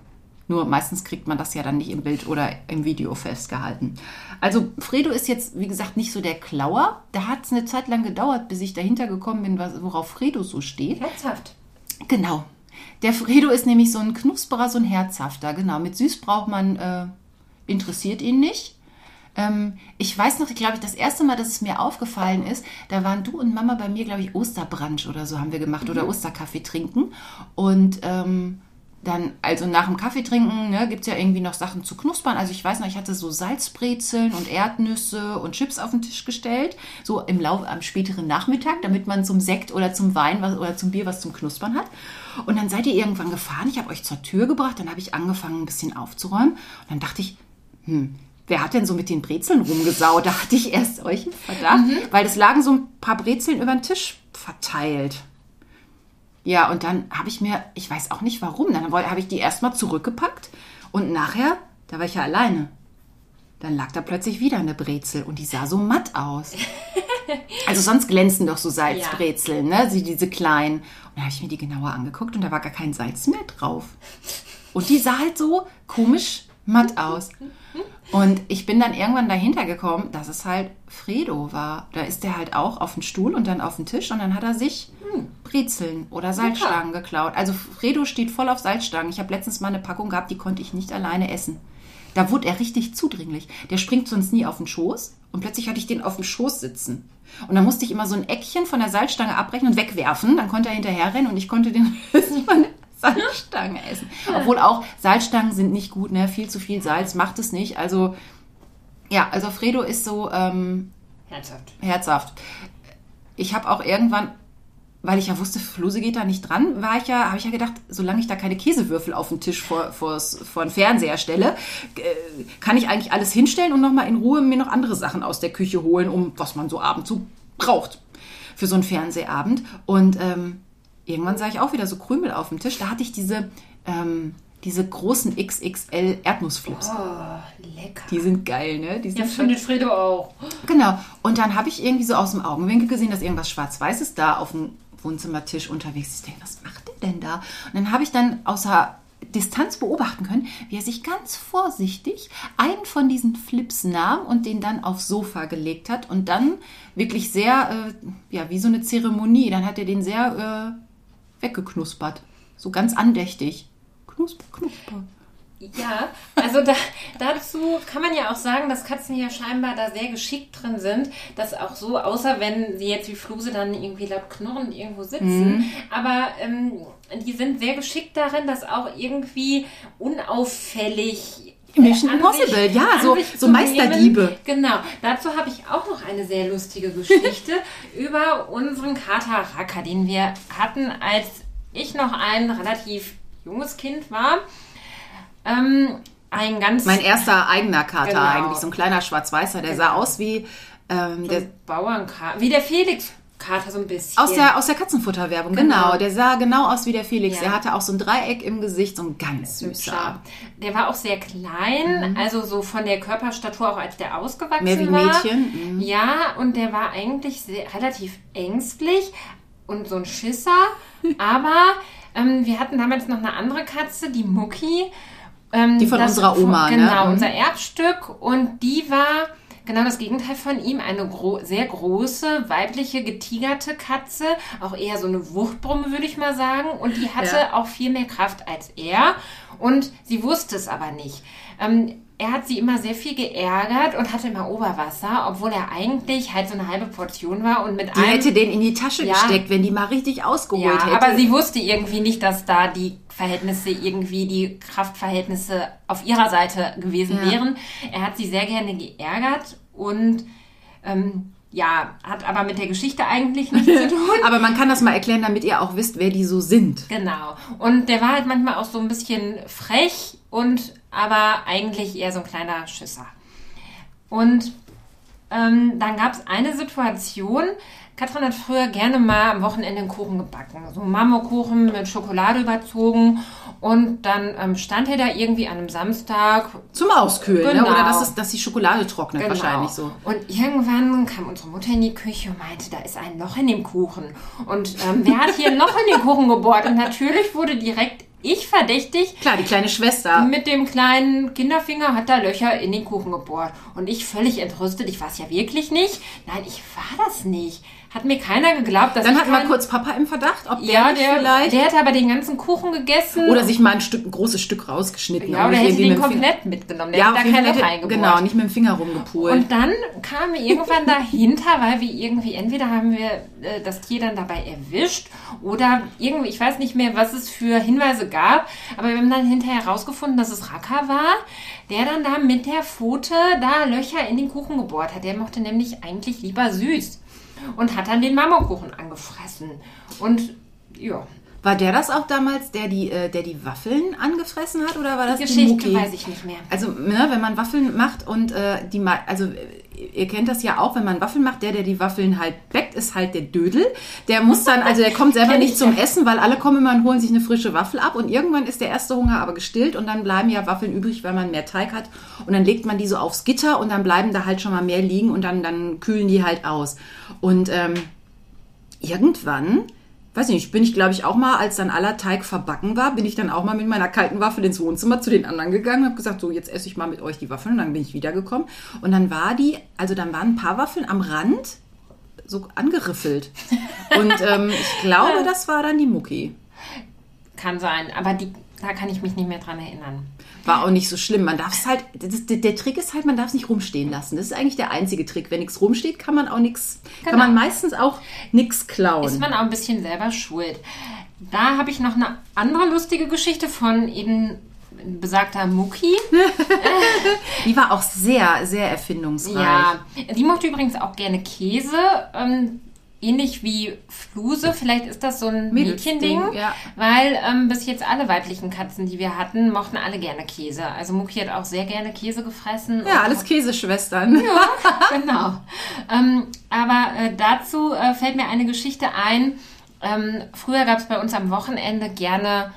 Nur meistens kriegt man das ja dann nicht im Bild oder im Video festgehalten. Also Fredo ist jetzt, wie gesagt, nicht so der Klauer. Da hat es eine Zeit lang gedauert, bis ich dahinter gekommen bin, worauf Fredo so steht. Herzhaft. Genau. Der Fredo ist nämlich so ein Knusperer, so ein Herzhafter. Genau. Mit süß braucht man, äh, interessiert ihn nicht. Ähm, ich weiß noch, glaube ich, das erste Mal, dass es mir aufgefallen ist, da waren du und Mama bei mir, glaube ich, Osterbrunch oder so haben wir gemacht oder Osterkaffee trinken. Und ähm, dann, also nach dem Kaffee trinken, ne, gibt es ja irgendwie noch Sachen zu knuspern. Also ich weiß noch, ich hatte so Salzbrezeln und Erdnüsse und Chips auf den Tisch gestellt, so im Laufe am späteren Nachmittag, damit man zum Sekt oder zum Wein was, oder zum Bier was zum Knuspern hat. Und dann seid ihr irgendwann gefahren, ich habe euch zur Tür gebracht, dann habe ich angefangen, ein bisschen aufzuräumen. Und dann dachte ich, hm, wer hat denn so mit den Brezeln rumgesaut? Da hatte ich erst euch Verdacht, weil es lagen so ein paar Brezeln über den Tisch verteilt. Ja, und dann habe ich mir, ich weiß auch nicht warum, dann habe ich die erstmal zurückgepackt und nachher, da war ich ja alleine. Dann lag da plötzlich wieder eine Brezel und die sah so matt aus. Also sonst glänzen doch so Salzbrezeln, ne? Sie, diese kleinen. Und dann habe ich mir die genauer angeguckt und da war gar kein Salz mehr drauf. Und die sah halt so komisch matt aus. Und ich bin dann irgendwann dahinter gekommen, dass es halt Fredo war. Da ist der halt auch auf den Stuhl und dann auf den Tisch und dann hat er sich Brezeln oder Salzstangen geklaut. Also Fredo steht voll auf Salzstangen. Ich habe letztens mal eine Packung gehabt, die konnte ich nicht alleine essen. Da wurde er richtig zudringlich. Der springt sonst nie auf den Schoß und plötzlich hatte ich den auf dem Schoß sitzen. Und dann musste ich immer so ein Eckchen von der Salzstange abbrechen und wegwerfen. Dann konnte er hinterher rennen und ich konnte den Rest von der Salzstange essen. Obwohl auch Salzstangen sind nicht gut, ne? Viel zu viel Salz macht es nicht. Also ja, also Fredo ist so ähm, Herzhaft. herzhaft. Ich habe auch irgendwann, weil ich ja wusste, Fluse geht da nicht dran, war ich ja, habe ich ja gedacht, solange ich da keine Käsewürfel auf den Tisch vor, vors, vor den Fernseher stelle, äh, kann ich eigentlich alles hinstellen und nochmal in Ruhe mir noch andere Sachen aus der Küche holen, um was man so abends so braucht für so einen Fernsehabend. Und ähm, irgendwann sah ich auch wieder so Krümel auf dem Tisch. Da hatte ich diese, ähm, diese großen XXL Erdnussflips. Oh, lecker. Die sind geil, ne? Die Ja, sind findet Fredo auch. Genau. Und dann habe ich irgendwie so aus dem Augenwinkel gesehen, dass irgendwas Schwarz-Weißes da auf dem Wohnzimmertisch unterwegs ist. Ich denke, was macht der denn da? Und dann habe ich dann außer Distanz beobachten können, wie er sich ganz vorsichtig einen von diesen Flips nahm und den dann aufs Sofa gelegt hat und dann wirklich sehr, äh, ja, wie so eine Zeremonie, dann hat er den sehr äh, weggeknuspert. So ganz andächtig. Knusper, knusper. Ja, also da, dazu kann man ja auch sagen, dass Katzen ja scheinbar da sehr geschickt drin sind, dass auch so, außer wenn sie jetzt wie Fluse dann irgendwie laut knurrend irgendwo sitzen, aber ähm, die sind sehr geschickt darin, dass auch irgendwie unauffällig Mission Impossible, ja, so- so Meisterdiebe. Genau, dazu habe ich auch noch eine sehr lustige Geschichte über unseren Kater Raka, den wir hatten, als ich noch ein relativ junges Kind war. Ähm, ein ganz Mein erster eigener Kater Genau. eigentlich, so ein kleiner Schwarz-Weißer, der sah aus wie ähm, der, Bauernkater, wie der Felix-Kater so ein bisschen. aus der, aus der Katzenfutterwerbung, Genau. genau. Der sah genau aus wie der Felix. Ja. Der hatte auch so ein Dreieck im Gesicht, so ein ganz süßer. Der war auch sehr klein, also so von der Körperstatur auch als der ausgewachsen Mehr wie war. Mädchen, mhm. Ja, und der war eigentlich sehr, relativ ängstlich und so ein Schisser. aber ähm, wir hatten damals noch eine andere Katze, die Mucki. Ähm, Die von unserer Oma, ne? Genau, Mhm. unser Erbstück. Und die war genau das Gegenteil von ihm. Eine gro sehr große, weibliche, getigerte Katze. Auch eher so eine Wuchtbrumme, würde ich mal sagen. Und die hatte Ja. auch viel mehr Kraft als er. Und sie wusste es aber nicht. Ähm, er hat sie immer sehr viel geärgert und hatte immer Oberwasser, obwohl er eigentlich halt so eine halbe Portion war und mit Die einem hätte den in die Tasche Ja. gesteckt, wenn die mal richtig ausgeholt ja, hätte. aber sie wusste irgendwie nicht, dass da die Verhältnisse irgendwie, die Kraftverhältnisse auf ihrer Seite gewesen Ja. wären. Er hat sie sehr gerne geärgert und ähm, ja, hat aber mit der Geschichte eigentlich nichts zu tun. aber man kann das mal erklären, damit ihr auch wisst, wer die so sind. Genau. Und der war halt manchmal auch so ein bisschen frech und aber eigentlich eher so ein kleiner Schisser. Und ähm, dann gab es eine Situation. Katrin hat früher gerne mal am Wochenende einen Kuchen gebacken. So einen Marmorkuchen mit Schokolade überzogen. Und dann ähm, stand er da irgendwie an einem Samstag Zum Auskühlen, Genau. ne? oder dass, es, dass die Schokolade trocknet, Genau. wahrscheinlich so. Und irgendwann kam unsere Mutter in die Küche und meinte, da ist ein Loch in dem Kuchen. Und ähm, wer hat hier ein Loch in den Kuchen gebohrt? Und natürlich wurde direkt ich verdächtig. Klar, die kleine Schwester. Mit dem kleinen Kinderfinger hat da Löcher in den Kuchen gebohrt. Und ich völlig entrüstet, ich war es ja wirklich nicht. Nein, ich war das nicht. Hat mir keiner geglaubt, dass Dann wir kein- kurz Papa im Verdacht, ob der ja, der, vielleicht... der hat aber den ganzen Kuchen gegessen. oder sich mal ein, Stück, ein großes Stück rausgeschnitten. ja, oder hätte den mit dem Finger- komplett mitgenommen. Der Ja, hätte da jeden kein Fall Loch hätte, genau, nicht mit dem Finger rumgepult. Und dann kamen wir irgendwann dahinter, weil wir irgendwie, entweder haben wir äh, das Tier dann dabei erwischt oder irgendwie, ich weiß nicht mehr, was es für Hinweise gab, aber wir haben dann hinterher herausgefunden, dass es Racker war, der dann da mit der Pfote da Löcher in den Kuchen gebohrt hat. Der mochte nämlich eigentlich lieber süß und hat dann den Marmorkuchen angefressen. Und ja, War der das auch damals, der die, äh, der die Waffeln angefressen hat oder war das die die, Geschichte Mucki? weiß ich nicht mehr. Also, ne, wenn man Waffeln macht und äh, die, also ihr kennt das ja auch, wenn man Waffeln macht, der, der die Waffeln halt backt, ist halt der Dödel. Der muss dann, also der kommt selber nicht ich, zum. Essen, weil alle kommen immer und holen sich eine frische Waffel ab und irgendwann ist der erste Hunger aber gestillt und dann bleiben ja Waffeln übrig, weil man mehr Teig hat und dann legt man die so aufs Gitter und dann bleiben da halt schon mal mehr liegen und dann, dann kühlen die halt aus. Und ähm, irgendwann, weiß ich nicht, bin ich glaube ich auch mal, als dann aller Teig verbacken war, bin ich dann auch mal mit meiner kalten Waffel ins Wohnzimmer zu den anderen gegangen und habe gesagt, so jetzt esse ich mal mit euch die Waffeln und dann bin ich wiedergekommen und dann war die, also dann waren ein paar Waffeln am Rand so angeriffelt und ähm, ich glaube, das war dann die Mucki. Kann sein, aber die, da kann ich mich nicht mehr dran erinnern. War auch nicht so schlimm. Man darf es halt, das, der, Trick ist halt, man darf es nicht rumstehen lassen. Das ist eigentlich der einzige Trick. Wenn nichts rumsteht, kann man auch nichts, kann Genau. man meistens auch nichts klauen. ist man auch ein bisschen selber schuld. Da habe ich noch eine andere lustige Geschichte von eben besagter Mucki. Die war auch sehr, sehr erfindungsreich. Ja, die mochte übrigens auch gerne Käse. Ähm, ähnlich wie Fluse. Vielleicht ist das so ein Mädchending. ja. Weil ähm, bis jetzt alle weiblichen Katzen, die wir hatten, mochten alle gerne Käse. Also Mucki hat auch sehr gerne Käse gefressen. Ja, alles Käseschwestern. Ja, genau. Ähm, aber äh, dazu äh, fällt mir eine Geschichte ein. Ähm, früher gab es bei uns am Wochenende gerne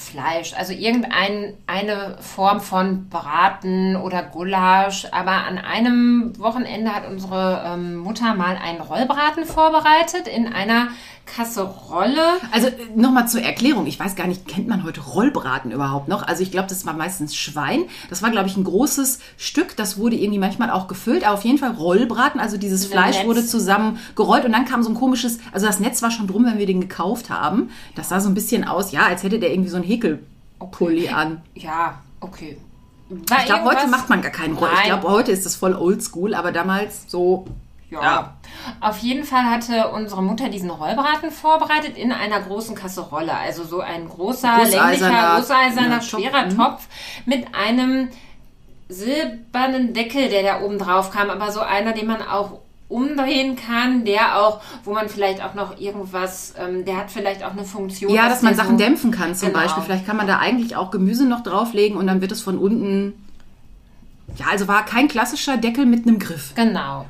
Fleisch, also irgendeine eine Form von Braten oder Gulasch. Aber an einem Wochenende hat unsere ähm, Mutter mal einen Rollbraten vorbereitet in einer Kasserolle. Also nochmal zur Erklärung. Ich weiß gar nicht, kennt man heute Rollbraten überhaupt noch? Also ich glaube, das war meistens Schwein. Das war, glaube ich, ein großes Stück. Das wurde irgendwie manchmal auch gefüllt. Aber auf jeden Fall Rollbraten. Also dieses Fleisch Netz. wurde zusammen gerollt und dann kam so ein komisches, also das Netz war schon drum, wenn wir den gekauft haben. Das sah so ein bisschen aus, ja, als hätte der irgendwie so ein Häkelpulli an. Ja, okay. War Ich glaube, heute macht man gar keinen Roll. Ich glaube, heute ist das voll oldschool, aber damals so. Ja. Ja. Auf jeden Fall hatte unsere Mutter diesen Rollbraten vorbereitet in einer großen Kasserolle. Also so ein großer, länglicher, gusseiserner, ja, Topf, schwerer mhm. Topf mit einem silbernen Deckel, der da oben drauf kam. Aber so einer, den man auch umdrehen kann, der auch, wo man vielleicht auch noch irgendwas, ähm, der hat vielleicht auch eine Funktion. Ja, dass man Sachen so- dämpfen kann zum Genau. Beispiel. Vielleicht kann man da eigentlich auch Gemüse noch drauflegen und dann wird es von unten. Ja, also war kein klassischer Deckel mit einem Griff. Genau.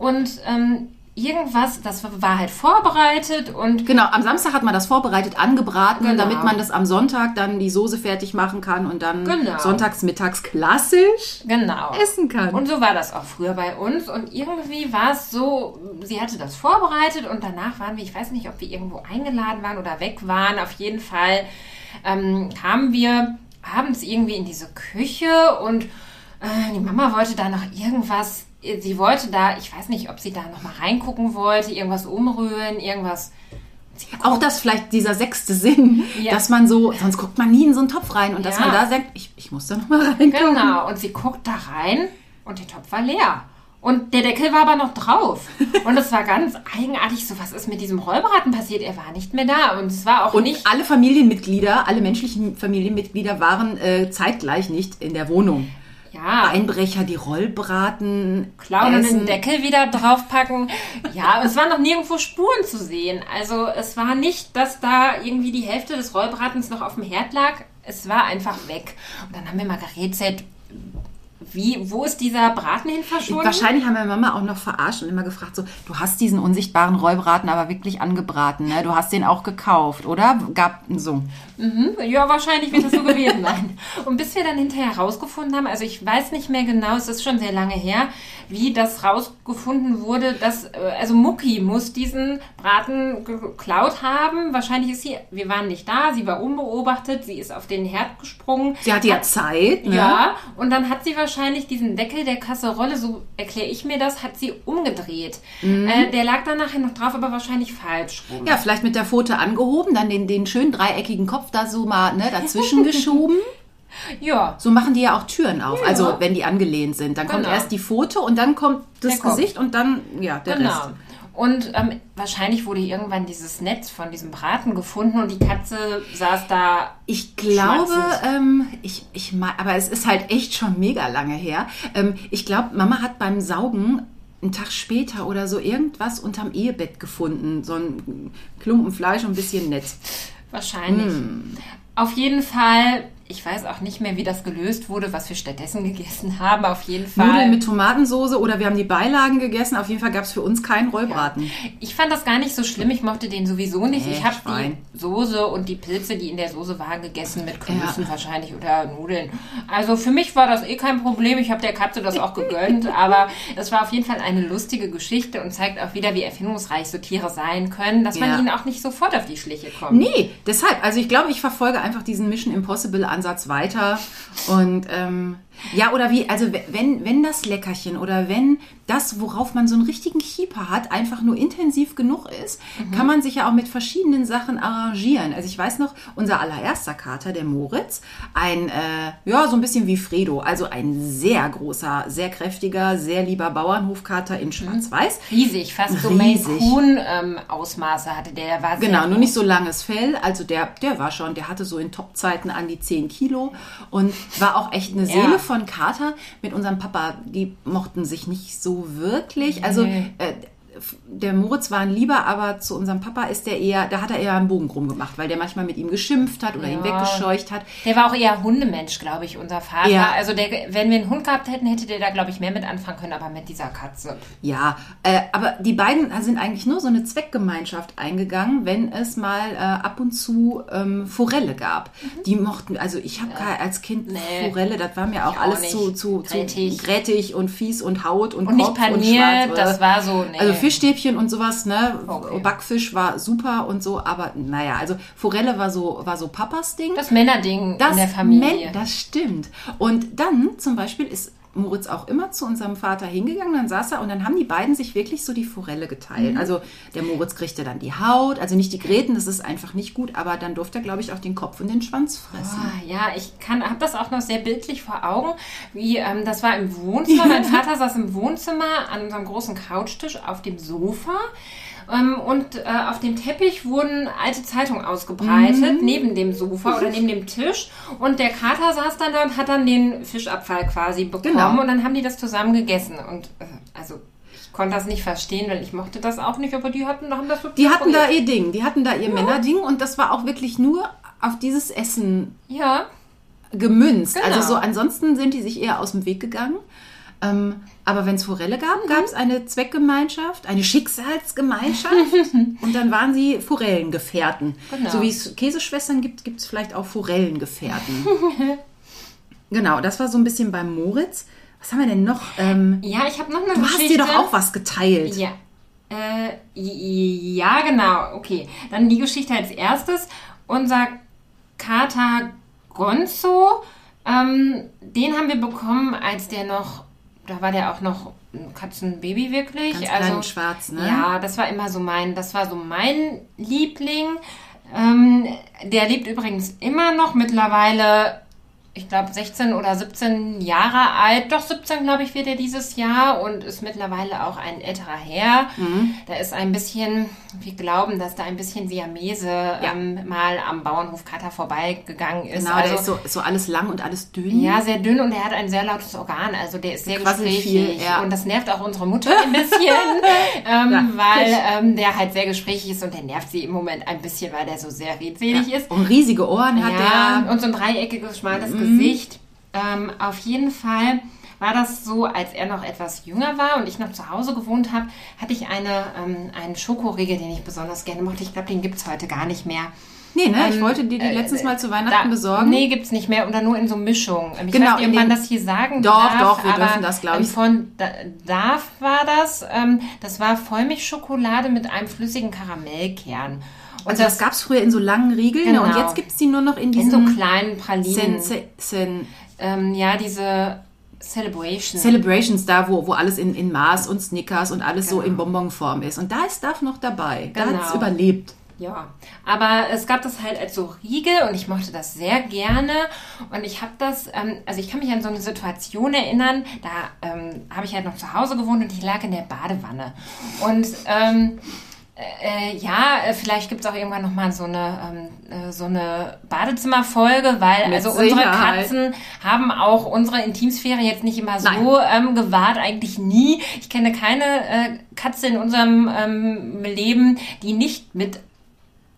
Und ähm, irgendwas, das war halt vorbereitet und Genau, am Samstag hat man das vorbereitet, angebraten, Genau. damit man das am Sonntag dann die Soße fertig machen kann und dann Genau. sonntags, mittags klassisch genau. essen kann. Und so war das auch früher bei uns. Und irgendwie war es so, sie hatte das vorbereitet und danach waren wir, ich weiß nicht, ob wir irgendwo eingeladen waren oder weg waren. Auf jeden Fall ähm, kamen wir abends irgendwie in diese Küche und äh, die Mama wollte da noch irgendwas, sie wollte da, ich weiß nicht, ob sie da noch mal reingucken wollte, irgendwas umrühren, irgendwas. auch das vielleicht dieser sechste Sinn, Ja. dass man so, sonst guckt man nie in so einen Topf rein und dass Ja. man da sagt, ich, ich muss da noch mal reingucken. Genau, und sie guckt da rein und der Topf war leer. Und der Deckel war aber noch drauf. Und es war ganz eigenartig, so was ist mit diesem Rollbraten passiert? Er war nicht mehr da. Und es war auch Und nicht. alle Familienmitglieder, alle menschlichen Familienmitglieder waren äh, zeitgleich nicht in der Wohnung. Ja, Einbrecher, die Rollbraten klauen und den Deckel wieder draufpacken. Ja, es waren noch nirgendwo Spuren zu sehen. Also es war nicht, dass da irgendwie die Hälfte des Rollbratens noch auf dem Herd lag. Es war einfach weg. Und dann haben wir mal gerätselt, wie, wo ist dieser Braten hin verschwunden? Wahrscheinlich haben wir Mama auch noch verarscht und immer gefragt, so, du hast diesen unsichtbaren Rollbraten aber wirklich angebraten, ne? Du hast den auch gekauft, oder? Gab so. Mhm, ja, wahrscheinlich wird das so gewesen sein. Und bis wir dann hinterher rausgefunden haben, also ich weiß nicht mehr genau, es ist schon sehr lange her, wie das rausge gefunden wurde, dass, äh, also Mucki muss diesen Braten geklaut haben. Wahrscheinlich ist sie, wir waren nicht da, sie war unbeobachtet, sie ist auf den Herd gesprungen. Sie hatte ja Zeit, ne? Ja, und dann hat sie wahrscheinlich diesen Deckel der Kasserolle, so erkläre ich mir das, hat sie umgedreht. Äh, der lag dann nachher noch drauf, aber wahrscheinlich falsch rum. Ja, vielleicht mit der Pfote angehoben, dann den, den schönen dreieckigen Kopf da so mal ne, dazwischen geschoben. Ja. So machen die ja auch Türen auf, also wenn die angelehnt sind. Dann kommt Genau. erst die Pfote und dann kommt das. Gesicht und dann, ja, der Genau. Rest. Und ähm, wahrscheinlich wurde irgendwann dieses Netz von diesem Braten gefunden und die Katze saß da. Ich glaube, ähm, ich, ich aber es ist halt echt schon mega lange her. Ähm, ich glaube, Mama hat beim Saugen einen Tag später oder so irgendwas unterm Ehebett gefunden. So ein Klumpen Fleisch und ein bisschen Netz. Wahrscheinlich. Hm. Auf jeden Fall, ich weiß auch nicht mehr, wie das gelöst wurde, was wir stattdessen gegessen haben. Auf jeden Fall. Nudeln mit Tomatensoße oder wir haben die Beilagen gegessen. Auf jeden Fall gab es für uns keinen Rollbraten. Ich fand das gar nicht so schlimm. Ich mochte den sowieso nicht. Nee, ich habe die Soße und die Pilze, die in der Soße waren, gegessen mit Klößen wahrscheinlich oder Nudeln. Also für mich war das eh kein Problem. Ich habe der Katze das auch gegönnt. aber es war auf jeden Fall eine lustige Geschichte und zeigt auch wieder, wie erfindungsreich so Tiere sein können, dass man Ja. ihnen auch nicht sofort auf die Schliche kommt. Nee, deshalb. Also ich glaube, ich verfolge einfach diesen Mission Impossible Ansatz weiter. Und ähm, ja, oder wie, also wenn, wenn das Leckerchen oder wenn das, worauf man so einen richtigen Keeper hat, einfach nur intensiv genug ist, kann man sich ja auch mit verschiedenen Sachen arrangieren. Also ich weiß noch, unser allererster Kater, der Moritz, ein, äh, ja, so ein bisschen wie Fredo, also ein sehr großer, sehr kräftiger, sehr lieber Bauernhofkater in Schwarz-Weiß. Riesig, fast so Maine Riesig. Coon ähm, Ausmaße hatte der. der war Genau, nur nicht so langes Fell. Also der, der war schon, der hatte so in Topzeiten an die 10 Kilo und war auch echt eine Seele von Kater. Mit unserem Papa, die mochten sich nicht so wirklich. Also Nee. äh, der Moritz war ein Lieber, aber zu unserem Papa ist der eher, da hat er eher einen Bogen drum gemacht, weil der manchmal mit ihm geschimpft hat oder ihn Ja. weggescheucht hat. Der war auch eher Hundemensch, glaube ich, unser Vater. Ja. Also der, wenn wir einen Hund gehabt hätten, hätte der da, glaube ich, mehr mit anfangen können, aber mit dieser Katze. Ja, äh, aber die beiden sind eigentlich nur so eine Zweckgemeinschaft eingegangen, wenn es mal äh, ab und zu ähm, Forelle gab. Die mochten, also ich habe als Kind Mhm. Nee. Forelle, das war mir auch auch alles nicht. zu, zu, zu grätig und fies und Haut und, Und nicht Kopf paniert, und schwarz. das äh, war so, nee. Also Fischstäbchen und sowas, ne? Okay. Backfisch war super und so, aber naja, also Forelle war so, war so Papas Ding. Das Männerding Das in der Familie. Men- das stimmt. Und dann zum Beispiel ist Moritz auch immer zu unserem Vater hingegangen, dann saß er und dann haben die beiden sich wirklich so die Forelle Mhm. geteilt. Also der Moritz kriegte dann die Haut, also nicht die Gräten, das ist einfach nicht gut, aber dann durfte er, glaube ich, auch den Kopf und den Schwanz fressen. Ah, ja, ich kann, habe das auch noch sehr bildlich vor Augen, wie ähm, das war im Wohnzimmer. Mein Vater saß im Wohnzimmer an unserem großen Couchtisch auf dem Sofa. Ähm, und äh, auf dem Teppich wurden alte Zeitungen ausgebreitet, neben dem Sofa oder neben dem Tisch. Und der Kater saß dann da und hat dann den Fischabfall quasi bekommen. Genau. Und dann haben die das zusammen gegessen. Und äh, also ich konnte das nicht verstehen, weil ich mochte das auch nicht, aber die hatten, haben das so Die hatten da ihr Ding, die hatten da ihr Männerding und das war auch wirklich nur auf dieses Essen Ja, gemünzt. Genau. Also so ansonsten sind die sich eher aus dem Weg gegangen. Ähm, aber wenn es Forelle gab, gab es eine Zweckgemeinschaft, eine Schicksalsgemeinschaft und dann waren sie Forellengefährten. Genau. So wie es Käseschwestern gibt, gibt es vielleicht auch Forellengefährten. genau, das war so ein bisschen beim Moritz. Was haben wir denn noch? Ähm, ja, ich habe noch eine du Geschichte. hast dir doch auch was geteilt. Ja. Äh, ja, genau. Okay. Dann die Geschichte als erstes. Unser Kater Gonzo, ähm, den haben wir bekommen, als der noch, da war der auch noch ein Katzenbaby wirklich. Ganz also, klein schwarz, ne? Ja, das war immer so mein, das war so mein Liebling. Ähm, der lebt übrigens immer noch mittlerweile, ich glaube 16 oder 17 Jahre alt. Doch 17, glaube ich, wird er dieses Jahr und ist mittlerweile auch ein älterer Herr. Mhm. Da ist ein bisschen, wir glauben, dass da ein bisschen Siamese ähm, mal am Bauernhof Kater vorbeigegangen ist. Genau, also, der ist so, so alles lang und alles dünn. ja, sehr dünn und er hat ein sehr lautes Organ, also der ist sehr Quasselt gesprächig. viel, ja. Und das nervt auch unsere Mutter ein bisschen, ähm, Ja, weil ähm, der halt sehr gesprächig ist und der nervt sie im Moment ein bisschen, weil der so sehr redselig ist. Und riesige Ohren hat Ja, er. und so ein dreieckiges, schmales. Gesicht. Ähm, auf jeden Fall war das so, als er noch etwas jünger war und ich noch zu Hause gewohnt habe, hatte ich eine, ähm, einen Schokoriegel, den ich besonders gerne mochte. Ich glaube, den gibt es heute gar nicht mehr. Nee, ne? ich wollte dir die äh, letztens mal zu Weihnachten da, besorgen. Nee, gibt's nicht mehr oder nur in so Mischung. Ich Genau, weiß nicht, ob man das hier sagen Doch, darf. doch, wir aber, dürfen das, glaub ähm, ich. Von Da- Darf war das. Ähm, das war Vollmilchschokolade mit einem flüssigen Karamellkern. Und also das gab es früher in so langen Riegeln ne? und Genau. jetzt gibt es die nur noch in in so diesen kleinen Pralinen. Sen Sen ähm, ja, diese Celebration. Celebrations da, wo, wo alles in, in Mars und Snickers und alles so Genau. in Bonbonform ist. Und da ist Duff noch dabei. Da Genau. hat es überlebt. Ja, aber es gab das halt als so Riegel und ich mochte das sehr gerne. Und ich habe das, ähm, also ich kann mich an so eine Situation erinnern, da ähm, habe ich halt noch zu Hause gewohnt und ich lag in der Badewanne. Und ähm, äh, ja, äh, vielleicht gibt es auch irgendwann nochmal so eine, ähm, äh, so eine Badezimmerfolge, weil Mit also unsere Sicherheit. Katzen haben auch unsere Intimsphäre jetzt nicht immer so ähm, gewahrt, eigentlich nie. Ich kenne keine äh, Katze in unserem ähm, Leben, die nicht mit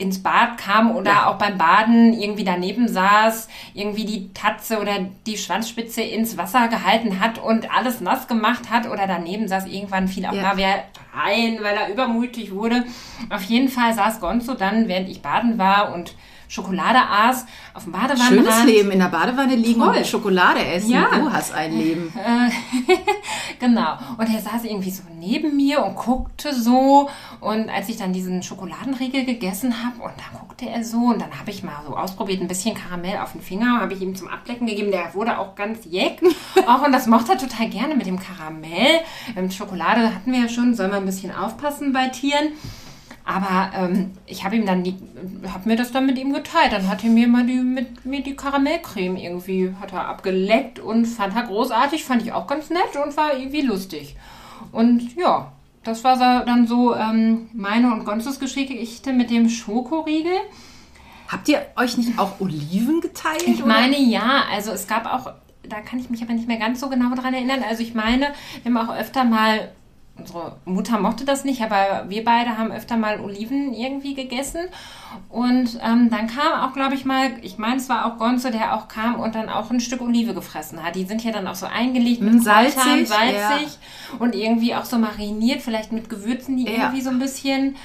ins Bad kam oder Ja. auch beim Baden irgendwie daneben saß, irgendwie die Tatze oder die Schwanzspitze ins Wasser gehalten hat und alles nass gemacht hat oder daneben saß, irgendwann fiel auch Ja. mal wer rein, weil er übermütig wurde. Auf jeden Fall saß Gonzo dann, während ich baden war und Schokolade aß, auf dem Badewannenrand. Schönes Leben, in der Badewanne liegen Toll. und Schokolade essen. Ja. Du hast ein Leben. Genau. Und er saß irgendwie so neben mir und guckte so. Und als ich dann diesen Schokoladenriegel gegessen habe, und dann guckte er so, und dann habe ich mal so ausprobiert, ein bisschen Karamell auf den Finger, habe ich ihm zum Ablecken gegeben. Der wurde auch ganz jeck. auch, und das mochte er total gerne mit dem Karamell. Ähm, Schokolade hatten wir ja schon, soll man ein bisschen aufpassen bei Tieren. Aber ähm, ich habe ihm dann die, habe mir das dann mit ihm geteilt. Dann hat er mir mal die mit mir die Karamellcreme irgendwie hat er abgeleckt und fand er großartig, fand ich auch ganz nett und war irgendwie lustig. Und ja, das war dann so ähm, meine und Gonzos Geschichte mit dem Schokoriegel. Habt ihr euch nicht auch Oliven geteilt? Ich oder? meine ja, also es gab auch, da kann ich mich aber nicht mehr ganz so genau dran erinnern. Also ich meine, wir haben auch öfter mal, unsere Mutter mochte das nicht, aber wir beide haben öfter mal Oliven irgendwie gegessen. Und ähm, dann kam auch, glaube ich mal, ich meine, es war auch Gonzo, der auch kam und dann auch ein Stück Olive gefressen hat. Die sind ja dann auch so eingelegt mit Mm, salzig, Kräutern, salzig und irgendwie auch so mariniert, vielleicht mit Gewürzen, die Ja. irgendwie so ein bisschen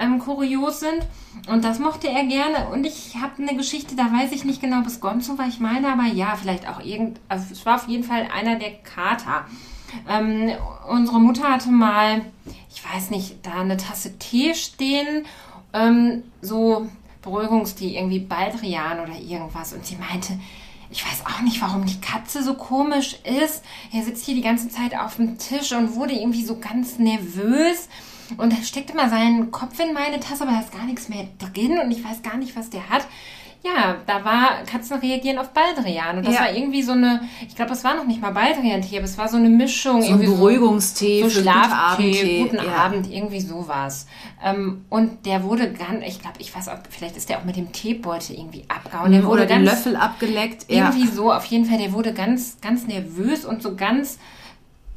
ähm, kurios sind. Und das mochte er gerne. Und ich habe eine Geschichte, da weiß ich nicht genau, ob es Gonzo war. Ich meine aber ja, vielleicht auch irgend. Also es war auf jeden Fall einer der Kater. Ähm, unsere Mutter hatte mal, ich weiß nicht, da eine Tasse Tee stehen, ähm, so Beruhigungstee, irgendwie Baldrian oder irgendwas. Und sie meinte, ich weiß auch nicht, warum die Katze so komisch ist. Er sitzt hier die ganze Zeit auf dem Tisch und wurde irgendwie so ganz nervös. Und er steckt immer seinen Kopf in meine Tasse, aber da ist gar nichts mehr drin und ich weiß gar nicht, was der hat. Ja, da war Katzen reagieren auf Baldrian. Und das Ja. war irgendwie so eine, ich glaube, es war noch nicht mal Baldrian-Tee, aber es war so eine Mischung. So ein Beruhigungstee so für Schlaftee, guten ja. Abend, irgendwie sowas. Ähm, und der wurde ganz, ich glaube, ich weiß, ob, vielleicht ist der auch mit dem Teebeutel irgendwie abgehauen. Der wurde Oder den ganz, Löffel abgeleckt. Ja. irgendwie so, auf jeden Fall, der wurde ganz, ganz nervös und so ganz.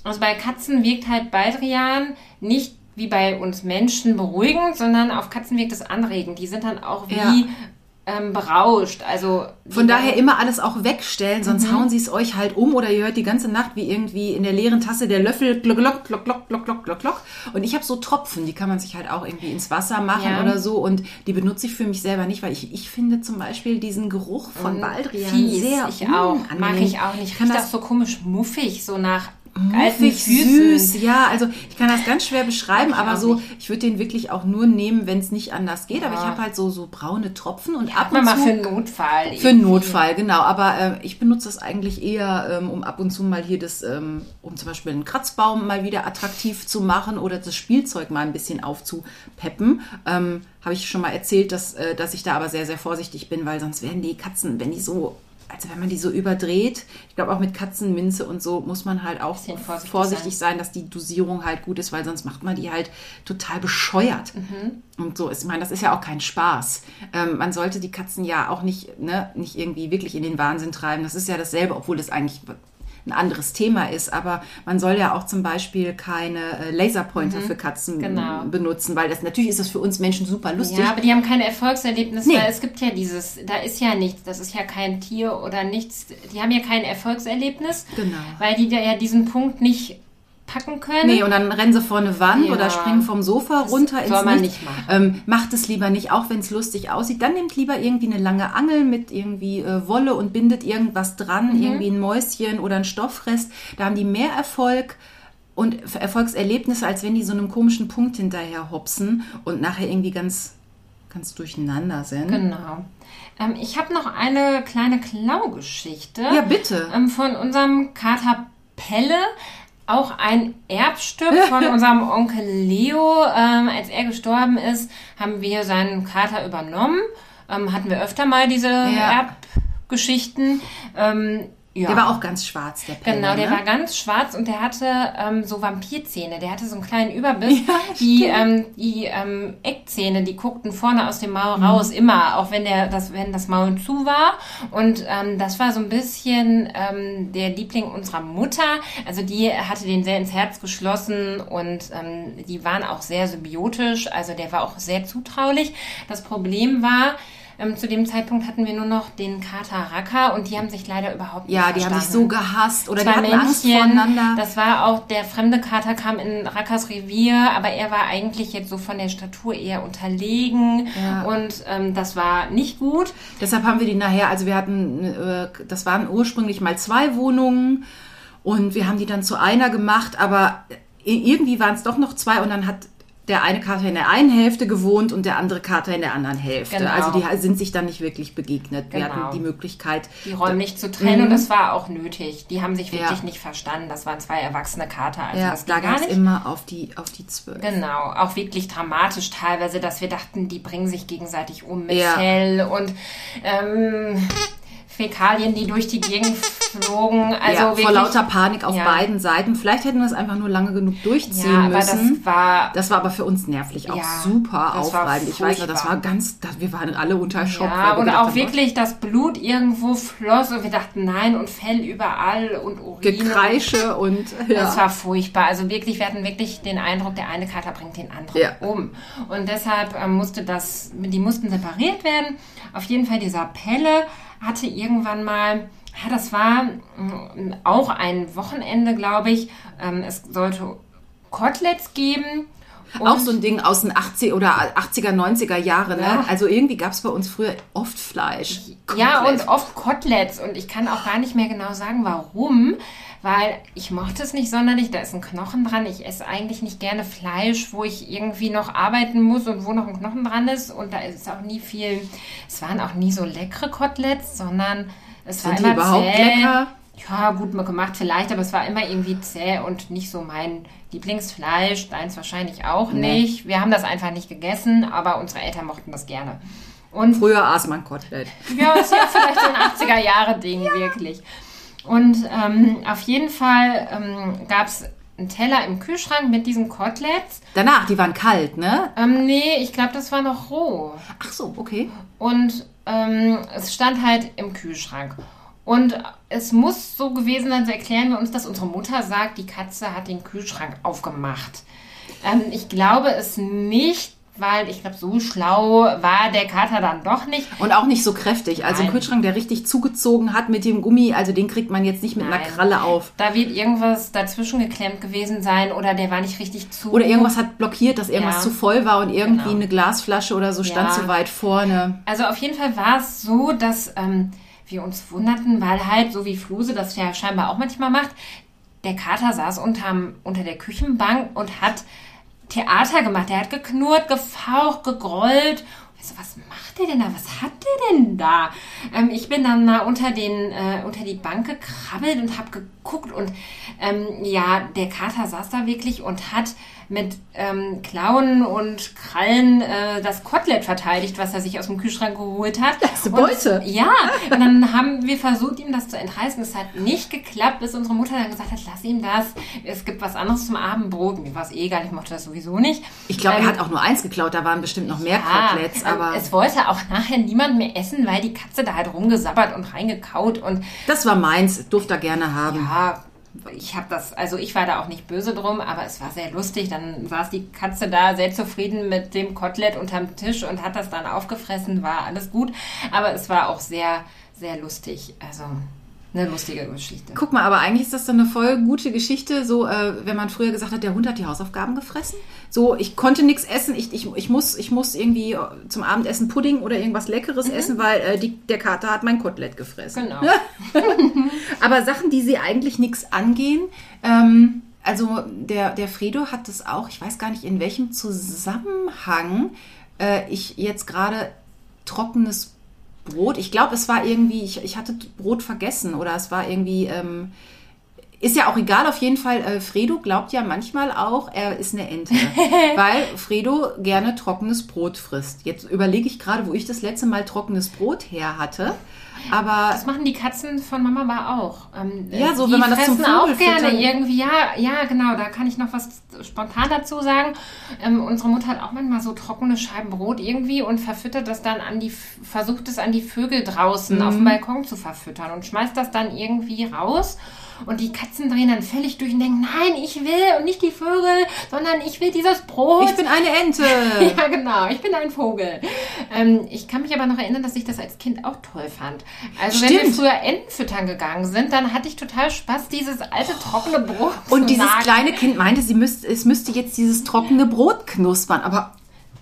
Also bei Katzen wirkt halt Baldrian nicht wie bei uns Menschen beruhigend, sondern auf Katzen wirkt es anregend. Die sind dann auch wie Ja. Ähm, berauscht. Also Von daher immer alles auch wegstellen, sonst hauen sie es euch halt um oder ihr hört die ganze Nacht wie irgendwie in der leeren Tasse der Löffel glock, glock, glock, glock, glock, glock, glock, glock. Und ich habe so Tropfen, die kann man sich halt auch irgendwie ins Wasser machen Ja. oder so und die benutze ich für mich selber nicht, weil ich, ich finde zum Beispiel diesen Geruch von Baldrian Fies, sehr ich auch. Mag ich auch nicht. Ich kann Riecht auch das so komisch muffig, so nach muffig, Füßen. süß, ja, also ich kann das ganz schwer beschreiben, aber so, nicht. ich würde den wirklich auch nur nehmen, wenn es nicht anders geht, aber ich Ja. habe halt so, so braune Tropfen und ab und mal zu für einen Notfall. Für einen Notfall, genau. Aber äh, ich benutze das eigentlich eher, ähm, um ab und zu mal hier das, ähm, um zum Beispiel einen Kratzbaum mal wieder attraktiv zu machen oder das Spielzeug mal ein bisschen aufzupeppen. Ähm, Habe ich schon mal erzählt, dass, äh, dass ich da aber sehr, sehr vorsichtig bin, weil sonst werden die Katzen, wenn die so, also wenn man die so überdreht, ich glaube auch mit Katzenminze und so muss man halt auch vorsichtig vorsichtig sein. dass die Dosierung halt gut ist, weil sonst macht man die halt total bescheuert. Und so ist, ich meine, das ist ja auch kein Spaß. Ähm, man sollte die Katzen ja auch nicht, ne, nicht irgendwie wirklich in den Wahnsinn treiben. Das ist ja dasselbe, obwohl das eigentlich ein anderes Thema ist. Aber man soll ja auch zum Beispiel keine äh, Laserpointer für Katzen Genau. benutzen, weil das natürlich ist das für uns Menschen super lustig. Ja, aber die haben kein Erfolgserlebnis, Nee. weil es gibt ja dieses, da ist ja nichts, das ist ja kein Tier oder nichts, die haben ja kein Erfolgserlebnis, Genau. weil die da ja diesen Punkt nicht packen können. Nee, und dann rennen sie vor eine Wand Ja. oder springen vom Sofa runter ins soll man Nichts. nicht machen. Ähm, macht es lieber nicht, auch wenn es lustig aussieht. Dann nehmt lieber irgendwie eine lange Angel mit irgendwie äh, Wolle und bindet irgendwas dran, Mhm. irgendwie ein Mäuschen oder ein Stoffrest. Da haben die mehr Erfolg und Erfolgserlebnisse, als wenn die so einem komischen Punkt hinterher hopsen und nachher irgendwie ganz, ganz durcheinander sind. Genau. Ähm, ich habe noch eine kleine Klaugeschichte. Ja, bitte. Ähm, von unserem Kater Pelle. Auch ein Erbstück von unserem Onkel Leo. Ähm, als er gestorben ist, haben wir seinen Kater übernommen. Ähm, hatten wir öfter mal diese Erbgeschichten. Ähm, ja. Der war auch ganz schwarz, der Pelle. Genau, der ne? war ganz schwarz und der hatte ähm, so Vampirzähne. Der hatte so einen kleinen Überbiss. Ja, die ähm, die ähm, Eckzähne, die guckten vorne aus dem Maul Mhm. raus, immer, auch wenn der das, wenn das Maul zu war. Und ähm, das war so ein bisschen ähm, der Liebling unserer Mutter. Also die hatte den sehr ins Herz geschlossen und ähm, die waren auch sehr symbiotisch. Also der war auch sehr zutraulich. Das Problem war, ähm, zu dem Zeitpunkt hatten wir nur noch den Kater Raka und die haben sich leider überhaupt nicht Ja, die haben sich so verstanden. gehasst oder die Zwei hatten Angst voneinander. Das war auch, der fremde Kater kam in Rakas Revier, aber er war eigentlich jetzt so von der Statur eher unterlegen Ja. und ähm, das war nicht gut. Deshalb haben wir die nachher, also wir hatten, äh, das waren ursprünglich mal zwei Wohnungen und wir haben die dann zu einer gemacht, aber irgendwie waren es doch noch zwei und dann hat der eine Kater in der einen Hälfte gewohnt und der andere Kater in der anderen Hälfte. Genau. Also die sind sich dann nicht wirklich begegnet. Wir Genau. hatten die Möglichkeit. Die räumlich zu trennen und das war auch nötig. Die haben sich wirklich Mhm. Ja. nicht verstanden. Das waren zwei erwachsene Kater, also Ja, das da ging es nicht. immer auf die, auf die zwölf. Genau, auch wirklich dramatisch teilweise, dass wir dachten, die bringen sich gegenseitig um mit Ja. Fell und ähm, Fäkalien, die durch die Gegend flogen. Also ja, wirklich, vor lauter Panik auf Ja. beiden Seiten. Vielleicht hätten wir es einfach nur lange genug durchziehen Ja, aber müssen. das war Das war aber für uns nervlich auch Ja, super aufreibend. Ich weiß noch, das war ganz, das, wir waren alle unter Schock. Ja, und auch haben, wirklich das Blut irgendwo floss und wir dachten, nein, und Fell überall und Urin. Gekreische und ja. Das war furchtbar. Also wirklich, wir hatten wirklich den Eindruck, der eine Kater bringt den anderen Ja. um. Und deshalb ähm, musste das, die mussten separiert werden. Auf jeden Fall dieser Pelle hatte irgendwann mal, ja, das war mm, auch ein Wochenende, glaube ich. Ähm, es sollte Koteletts geben. auch so ein Ding aus den 80 oder 80er, 90er Jahre. Ne? Ja. Also irgendwie gab es bei uns früher oft Fleisch. Ja, Komplett. und oft Koteletts. Und ich kann auch gar nicht mehr genau sagen, warum. Weil ich mochte es nicht sonderlich. Da ist ein Knochen dran. Ich esse eigentlich nicht gerne Fleisch, wo ich irgendwie noch arbeiten muss und wo noch ein Knochen dran ist. Und da ist auch nie viel. Es waren auch nie so leckere Koteletts, sondern es Sind war die immer überhaupt zäh. lecker? Ja, gut mal gemacht vielleicht, aber es war immer irgendwie zäh und nicht so mein Lieblingsfleisch. Deins wahrscheinlich auch Nee. nicht. Wir haben das einfach nicht gegessen, aber unsere Eltern mochten das gerne. Und Früher aß man Kotelett. ja, ist ja vielleicht so ein 80er-Jahre-Ding, wirklich. Und ähm, auf jeden Fall ähm, gab es einen Teller im Kühlschrank mit diesen Koteletts. Danach, die waren kalt, ne? Ähm, nee, ich glaube, das war noch roh. Ach so, okay. Und ähm, es stand halt im Kühlschrank. Und es muss so gewesen sein, so erklären wir uns, dass unsere Mutter sagt, die Katze hat den Kühlschrank aufgemacht. Ähm, ich glaube es nicht, weil ich glaube, so schlau war der Kater dann doch nicht. Und auch nicht so kräftig. Also ein Nein. Kühlschrank, der richtig zugezogen hat mit dem Gummi, also den kriegt man jetzt nicht mit einer Nein. Kralle auf. Da wird irgendwas dazwischen geklemmt gewesen sein oder der war nicht richtig zu. Oder irgendwas hat blockiert, dass irgendwas Ja. zu voll war und irgendwie Genau. eine Glasflasche oder so stand Ja. zu weit vorne. Also auf jeden Fall war es so, dass ähm, wir uns wunderten, weil halt, so wie Fluse das ja scheinbar auch manchmal macht, der Kater saß unterm, unter der Küchenbank und hat Theater gemacht. Der hat geknurrt, gefaucht, gegrollt. Und ich so, was macht der denn da? Was hat der denn da? Ähm, ich bin dann mal unter, den, äh, unter die Bank gekrabbelt und habe geguckt. Und ähm, ja, der Kater saß da wirklich und hat mit ähm, Klauen und Krallen äh, das Kotelett verteidigt, was er sich aus dem Kühlschrank geholt hat. Das ist Beute. Und, ja, und dann haben wir versucht, ihm das zu entreißen. Es hat nicht geklappt, bis unsere Mutter dann gesagt hat, lass ihm das. Es gibt was anderes zum Abendbrot. Mir war es eh egal, ich mochte das sowieso nicht. Ich glaube, Ähm, er hat auch nur eins geklaut, da waren bestimmt noch mehr ja, Koteletts, ähm, aber es wollte auch nachher niemand mehr essen, weil die Katze da halt rumgesabbert und reingekaut und das war meins, durfte er gerne haben. ja, ich habe das, also ich war da auch nicht böse drum, aber es war sehr lustig. Dann saß die Katze da sehr zufrieden mit dem Kotelett unterm Tisch und hat das dann aufgefressen, war alles gut. Aber es war auch sehr, sehr lustig. Also eine lustige Geschichte. Guck mal, aber eigentlich ist das dann eine voll gute Geschichte, so äh, wenn man früher gesagt hat, der Hund hat die Hausaufgaben gefressen. So, ich konnte nichts essen, ich, ich, ich, muss, ich muss irgendwie zum Abendessen Pudding oder irgendwas Leckeres essen, weil äh, die, der Kater hat mein Kotelett gefressen. Genau. aber Sachen, die sie eigentlich nichts angehen, ähm, also der, der Fredo hat das auch, ich weiß gar nicht in welchem Zusammenhang äh, ich jetzt gerade trockenes Brot, ich glaube, es war irgendwie, ich, ich hatte Brot vergessen oder es war irgendwie, ähm, ist ja auch egal, auf jeden Fall, äh, Fredo glaubt ja manchmal auch, er ist eine Ente, weil Fredo gerne trockenes Brot frisst. Jetzt überlege ich gerade, wo ich das letzte Mal trockenes Brot her hatte. Aber das machen die Katzen von Mama aber auch. Ähm, ja, so wenn man das zum auch Vogel gerne füttern- irgendwie. Ja, ja, genau. Da kann ich noch was spontan dazu sagen. Ähm, unsere Mutter hat auch manchmal so trockene Scheiben Brot irgendwie und verfüttert das dann an die, versucht es an die Vögel draußen auf dem Balkon zu verfüttern und schmeißt das dann irgendwie raus. Und die Katzen drehen dann völlig durch und denken, nein, ich will und nicht die Vögel, sondern ich will dieses Brot. ich bin eine Ente. Ja, genau. Ich bin ein Vogel. Ähm, ich kann mich aber noch erinnern, dass ich das als Kind auch toll fand. Also wenn wir Stimmt. früher Enten füttern gegangen sind, dann hatte ich total Spaß, dieses alte trockene Brot zu Und dieses nagen. kleine Kind meinte, sie müsste, es müsste jetzt dieses trockene Brot knuspern. Aber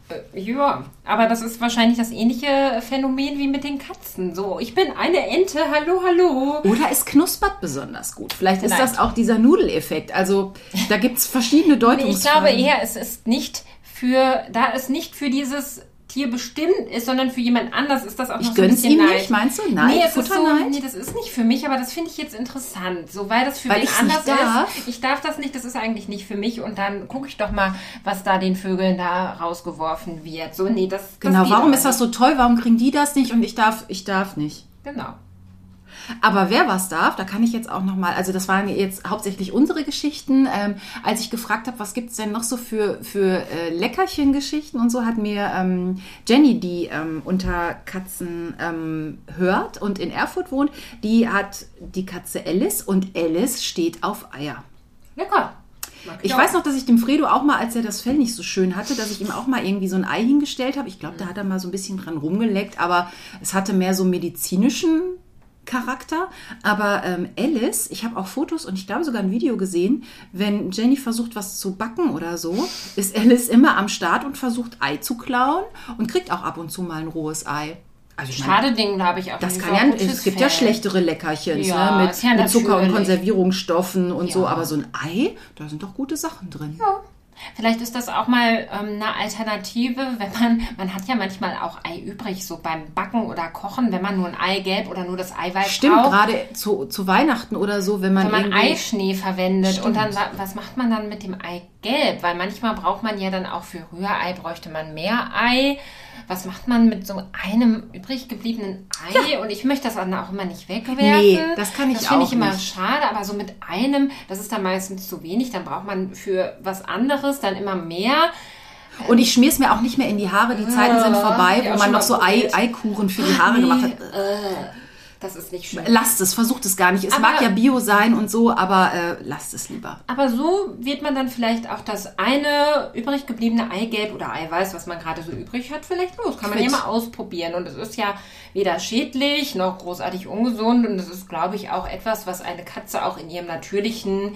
Äh, Ja, aber das ist wahrscheinlich das ähnliche Phänomen wie mit den Katzen. So, ich bin eine Ente, hallo, hallo. Oder es knuspert besonders gut. Vielleicht ist Vielleicht. das auch dieser Nudeleffekt. Also da gibt es verschiedene Nee, Deutungsfragen. ich glaube eher, es ist nicht für, da es nicht für dieses Tier bestimmt ist, sondern für jemand anders ist das auch Ich noch so ein bisschen ihm Neid. nicht, meinst du? Neid? Nee, es ist so, nee, das ist nicht für mich, aber das finde ich jetzt interessant. So, weil das für Weil wen anders darf? ist. Ich darf das nicht, das ist eigentlich nicht für mich. Und dann gucke ich doch mal, was da den Vögeln da rausgeworfen wird. So, nee, das Genau, das warum ist das so toll? Warum kriegen die das nicht und ich darf, ich darf nicht. Genau. Aber wer was darf, da kann ich jetzt auch nochmal, also das waren jetzt hauptsächlich unsere Geschichten. Ähm, als ich gefragt habe, was gibt's denn noch so für, für äh, Leckerchen-Geschichten und so, hat mir ähm, Jenny, die ähm, unter Katzen ähm, hört und in Erfurt wohnt, die hat die Katze Alice und Alice steht auf Eier. Lecker. Ich auch. weiß noch, dass ich dem Fredo auch mal, als er das Fell nicht so schön hatte, dass ich ihm auch mal irgendwie so ein Ei hingestellt habe. Ich glaube, da hat er mal so ein bisschen dran rumgeleckt, aber es hatte mehr so medizinischen Charakter. Aber ähm, Alice, ich habe auch Fotos und ich glaube sogar ein Video gesehen, wenn Jenny versucht, was zu backen oder so, ist Alice immer am Start und versucht Ei zu klauen und kriegt auch ab und zu mal ein rohes Ei. Also ich meine, Schade Ding, da habe ich auch das nicht kann so ja, es gibt ja schlechtere Leckerchen Ja, ne? mit, ja mit Zucker und. Konservierungsstoffen und so, Ja. aber so ein Ei, da sind doch gute Sachen drin. Vielleicht ist das auch mal ähm, eine Alternative, wenn man, man hat ja manchmal auch Ei übrig, so beim Backen oder Kochen, wenn man nur ein Eigelb oder nur das Eiweiß Stimmt, braucht. gerade zu, zu Weihnachten oder so, wenn man, Wenn man Eischnee verwendet Stimmt. und dann, wa- was macht man dann mit dem Eigelb? Weil manchmal braucht man ja dann auch für Rührei, bräuchte man mehr Ei. Was macht man mit so einem übrig gebliebenen Ei? Und ich möchte das dann auch immer nicht wegwerfen. Nee, das kann ich Das finde auch ich immer schade, aber so mit einem, das ist dann meistens zu wenig. Dann braucht man für was anderes dann immer mehr. Und ich schmier's mir auch nicht mehr in die Haare. Die Zeiten sind vorbei, ja, wo man noch so Ei. Eikuchen für die Haare gemacht hat. äh, das ist nicht schön. Lasst es, versucht es gar nicht. Es Aber- mag ja Bio sein und so, aber äh, lasst es lieber. Aber so wird man dann vielleicht auch das eine übrig gebliebene Eigelb oder Eiweiß, was man gerade so übrig hat, vielleicht los. Kann man ja mal ausprobieren. Und es ist ja weder schädlich noch großartig ungesund. Und es ist, glaube ich, auch etwas, was eine Katze auch in ihrem natürlichen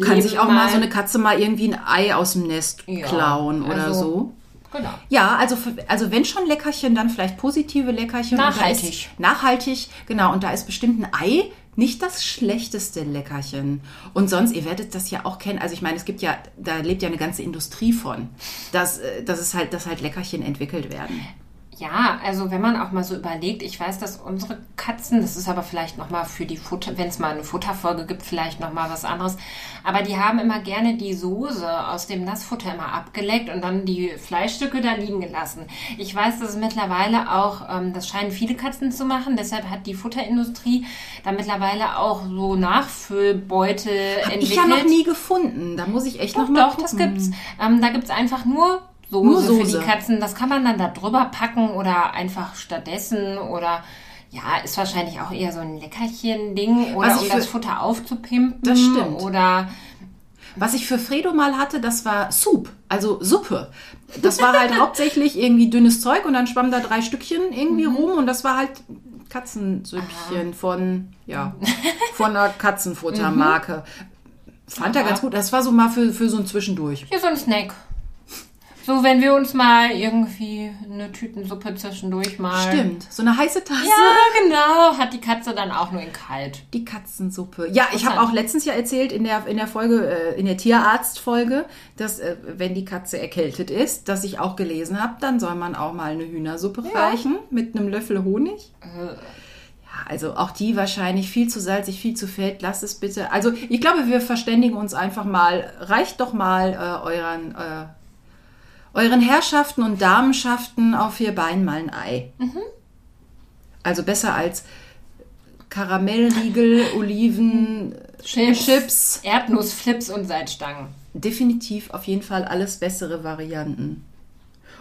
Kann Leben sich auch mal so eine Katze mal irgendwie ein Ei aus dem Nest Ja, klauen oder also- so. Genau. Ja, also, also wenn schon Leckerchen, dann vielleicht positive Leckerchen. Nachhaltig. Ist, nachhaltig, genau. Und da ist bestimmt ein Ei nicht das schlechteste Leckerchen. Und sonst, ihr werdet das ja auch kennen. Also ich meine, es gibt ja, da lebt ja eine ganze Industrie von, dass, äh, dass es halt, dass halt Leckerchen entwickelt werden. Ja, also wenn man auch mal so überlegt, ich weiß, dass unsere Katzen, das ist aber vielleicht nochmal für die Futter, wenn es mal eine Futterfolge gibt, vielleicht nochmal was anderes, aber die haben immer gerne die Soße aus dem Nassfutter immer abgeleckt und dann die Fleischstücke da liegen gelassen. Ich weiß, dass es mittlerweile auch, ähm, das scheinen viele Katzen zu machen, deshalb hat die Futterindustrie da mittlerweile auch so Nachfüllbeutel entwickelt. Ich ja noch nie gefunden. Da muss ich echt Doch, noch mal doch, das gucken. gibt's. Ähm, da gibt's einfach nur Soße, Nur für Soße. die Katzen. Das kann man dann da drüber packen oder einfach stattdessen oder ja, ist wahrscheinlich auch eher so ein Leckerchen-Ding oder um ich das für- Futter aufzupimpen. Das stimmt. Oder Was ich für Fredo mal hatte, das war Soup, also Suppe. Das war halt hauptsächlich irgendwie dünnes Zeug und dann schwammen da drei Stückchen irgendwie Mhm. rum und das war halt Katzensüppchen von, ja, von einer Katzenfuttermarke. Fand er ganz gut. Das war so mal für, für so ein Zwischendurch. Hier so ein Snack. So, wenn wir uns mal irgendwie eine Tütensuppe zwischendurch mal. Stimmt. So eine heiße Tasse. Ja, genau. Hat die Katze dann auch nur in kalt. Die Katzensuppe. Ja, ich habe auch letztens ja erzählt in der, in der Folge, äh, in der Tierarztfolge, dass äh, wenn die Katze erkältet ist, dass ich auch gelesen habe, dann soll man auch mal eine Hühnersuppe reichen mit einem Löffel Honig. Ja, also auch die wahrscheinlich viel zu salzig, viel zu fett. Lasst es bitte. Also ich glaube, wir verständigen uns einfach mal. Reicht doch mal äh, euren, äh, euren Herrschaften und Damenschaften auf vier Beinen mal ein Ei. Also besser als Karamellriegel, Oliven, Chips. Chips. Erdnussflips und Salzstangen. Definitiv auf jeden Fall alles bessere Varianten.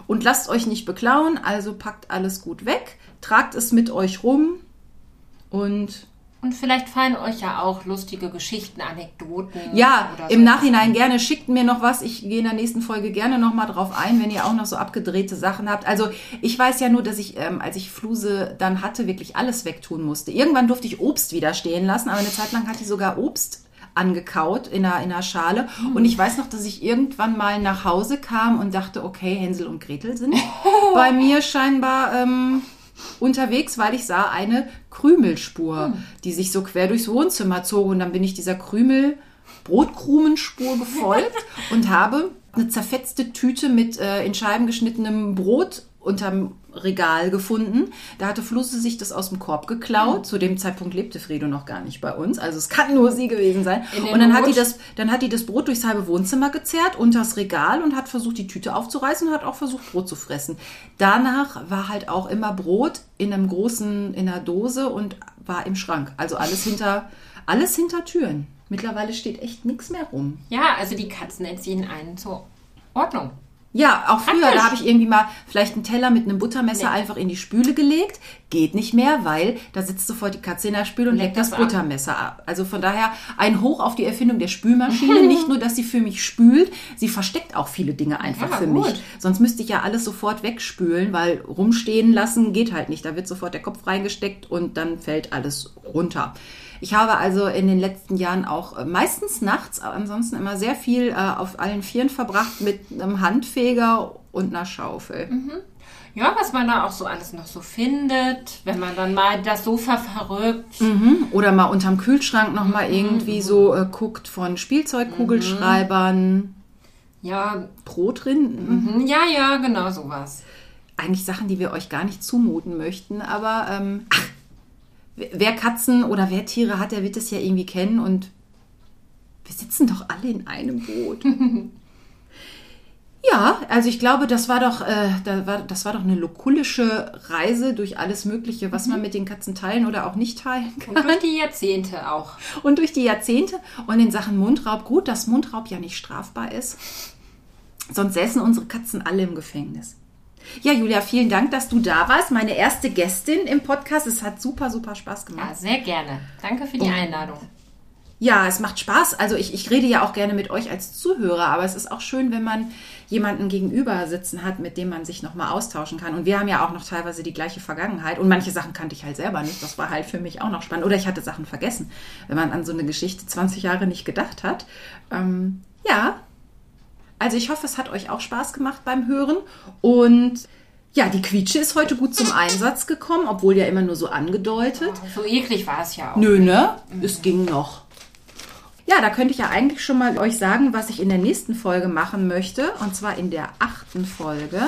Und lasst euch nicht beklauen, also packt alles gut weg, tragt es mit euch rum und Und vielleicht fallen euch ja auch lustige Geschichten, Anekdoten. ja, oder im so. Nachhinein gerne schickt mir noch was. Ich gehe in der nächsten Folge gerne noch mal drauf ein, wenn ihr auch noch so abgedrehte Sachen habt. Also ich weiß ja nur, dass ich, ähm, als ich Fluse dann hatte, wirklich alles wegtun musste. Irgendwann durfte ich Obst wieder stehen lassen, aber eine Zeit lang hat die sogar Obst angekaut in einer, in einer Schale. Und ich weiß noch, dass ich irgendwann mal nach Hause kam und dachte, okay, Hänsel und Gretel sind bei mir scheinbar ähm, unterwegs, weil ich sah eine Krümelspur, die sich so quer durchs Wohnzimmer zog. Und dann bin ich dieser Krümel, Brotkrumenspur gefolgt und habe eine zerfetzte Tüte mit äh, in Scheiben geschnittenem Brot unterm Regal gefunden. Da hatte Flusse sich das aus dem Korb geklaut. Zu dem Zeitpunkt lebte Fredo noch gar nicht bei uns. Also es kann nur sie gewesen sein. Und dann hat, die das, dann hat die das Brot durchs halbe Wohnzimmer gezerrt, unters Regal und hat versucht, die Tüte aufzureißen und hat auch versucht, Brot zu fressen. Danach war halt auch immer Brot in einem großen, in einer Dose und war im Schrank. Also alles hinter, alles hinter Türen. Mittlerweile steht echt nichts mehr rum. Ja, also die Katzen entziehen einen zur Ordnung. Ja, auch früher, Praktisch. da habe ich irgendwie mal vielleicht einen Teller mit einem Buttermesser Nee. einfach in die Spüle gelegt. Geht nicht mehr, weil da sitzt sofort die Katze in der Spüle und Leckt das das ab. Buttermesser ab. Also von daher ein Hoch auf die Erfindung der Spülmaschine. nicht nur, dass sie für mich spült, sie versteckt auch viele Dinge einfach Ja, für gut. mich. Sonst müsste ich ja alles sofort wegspülen, weil rumstehen lassen geht halt nicht. Da wird sofort der Kopf reingesteckt und dann fällt alles runter. Ich habe also in den letzten Jahren auch äh, meistens nachts, aber ansonsten immer sehr viel äh, auf allen Vieren verbracht mit einem Handfeger und einer Schaufel. Ja, was man da auch so alles noch so findet, wenn man dann mal das Sofa verrückt. Mhm. Oder mal unterm Kühlschrank nochmal irgendwie so äh, guckt von Spielzeugkugelschreibern, Ja, Brotrinden. mhm, ja, ja, genau sowas. Eigentlich Sachen, die wir euch gar nicht zumuten möchten, aber ähm, ach, wer- Katzen oder wer Tiere hat, der wird es ja irgendwie kennen und wir sitzen doch alle in einem Boot. Ja, also ich glaube, das war doch, äh, da war, das war doch eine lokulische Reise durch alles Mögliche, was man mit den Katzen teilen oder auch nicht teilen kann. Und durch die Jahrzehnte auch. Und durch die Jahrzehnte und in Sachen Mundraub, gut, dass Mundraub ja nicht strafbar ist. Sonst säßen unsere Katzen alle im Gefängnis. Ja, Julia, vielen Dank, dass du da warst. Meine erste Gästin im Podcast. Es hat super, super Spaß gemacht. Ja, sehr gerne. Danke für die Einladung. Ja, es macht Spaß. Also ich, ich rede ja auch gerne mit euch als Zuhörer, aber es ist auch schön, wenn man jemanden gegenüber sitzen hat, mit dem man sich nochmal austauschen kann. Und wir haben ja auch noch teilweise die gleiche Vergangenheit. Und manche Sachen kannte ich halt selber nicht. Das war halt für mich auch noch spannend. Oder ich hatte Sachen vergessen, wenn man an so eine Geschichte 20 Jahre nicht gedacht hat. Ähm, ja, also ich hoffe, es hat euch auch Spaß gemacht beim Hören. Und ja, die Quietsche ist heute gut zum Einsatz gekommen, obwohl ja immer nur so angedeutet. So eklig war es ja auch. Nö, ne? Es ging noch. Ja, da könnte ich ja eigentlich schon mal euch sagen, was ich in der nächsten Folge machen möchte. Und zwar in der achten Folge.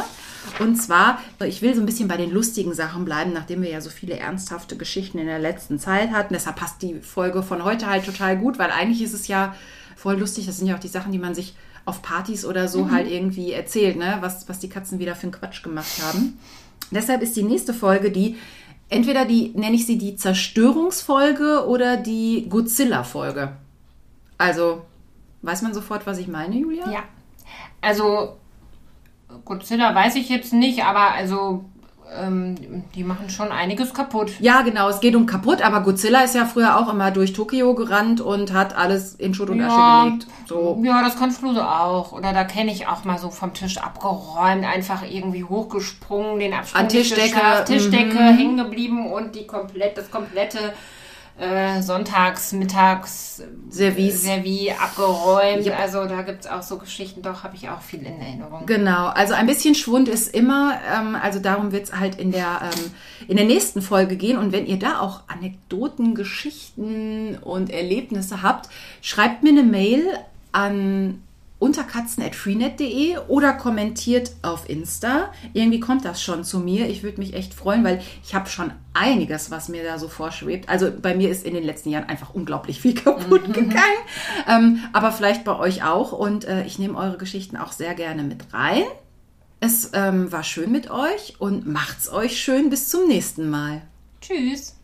Und zwar, ich will so ein bisschen bei den lustigen Sachen bleiben, nachdem wir ja so viele ernsthafte Geschichten in der letzten Zeit hatten. Deshalb passt die Folge von heute halt total gut, weil eigentlich ist es ja voll lustig. Das sind ja auch die Sachen, die man sich auf Partys oder so halt irgendwie erzählt, ne? was, was die Katzen wieder für einen Quatsch gemacht haben. Deshalb ist die nächste Folge die, entweder die, nenne ich sie die Zerstörungsfolge oder die Godzilla-Folge. Also, weiß man sofort, was ich meine, Julia? Ja. Also, Godzilla weiß ich jetzt nicht, aber also ähm, die machen schon einiges kaputt. Ja, genau, es geht um kaputt, aber Godzilla ist ja früher auch immer durch Tokio gerannt und hat alles in Schutt und Asche Ja. gelegt. So. Ja, das kann Fluse auch. Oder da kenne ich auch mal so vom Tisch abgeräumt, einfach irgendwie hochgesprungen, den Absprung An Tischdecke, Tischdecke mhm. hängen geblieben und die komplett, das komplette äh, Sonntags, Mittags Service. Servis abgeräumt. Yep. Also da gibt es auch so Geschichten, doch habe ich auch viel in Erinnerung. Genau, also ein bisschen Schwund ist immer, ähm, also darum wird es halt in der, ähm, in der nächsten Folge gehen. Und wenn ihr da auch Anekdoten, Geschichten und Erlebnisse habt, schreibt mir eine Mail an unterkatzen.freenet.de oder kommentiert auf Insta. Irgendwie kommt das schon zu mir. Ich würde mich echt freuen, weil ich habe schon einiges, was mir da so vorschwebt. Also bei mir ist in den letzten Jahren einfach unglaublich viel kaputt gegangen. Ähm, aber vielleicht bei euch auch. Und äh, ich nehme eure Geschichten auch sehr gerne mit rein. Es ähm, war schön mit euch und macht's euch schön. Bis zum nächsten Mal. Tschüss.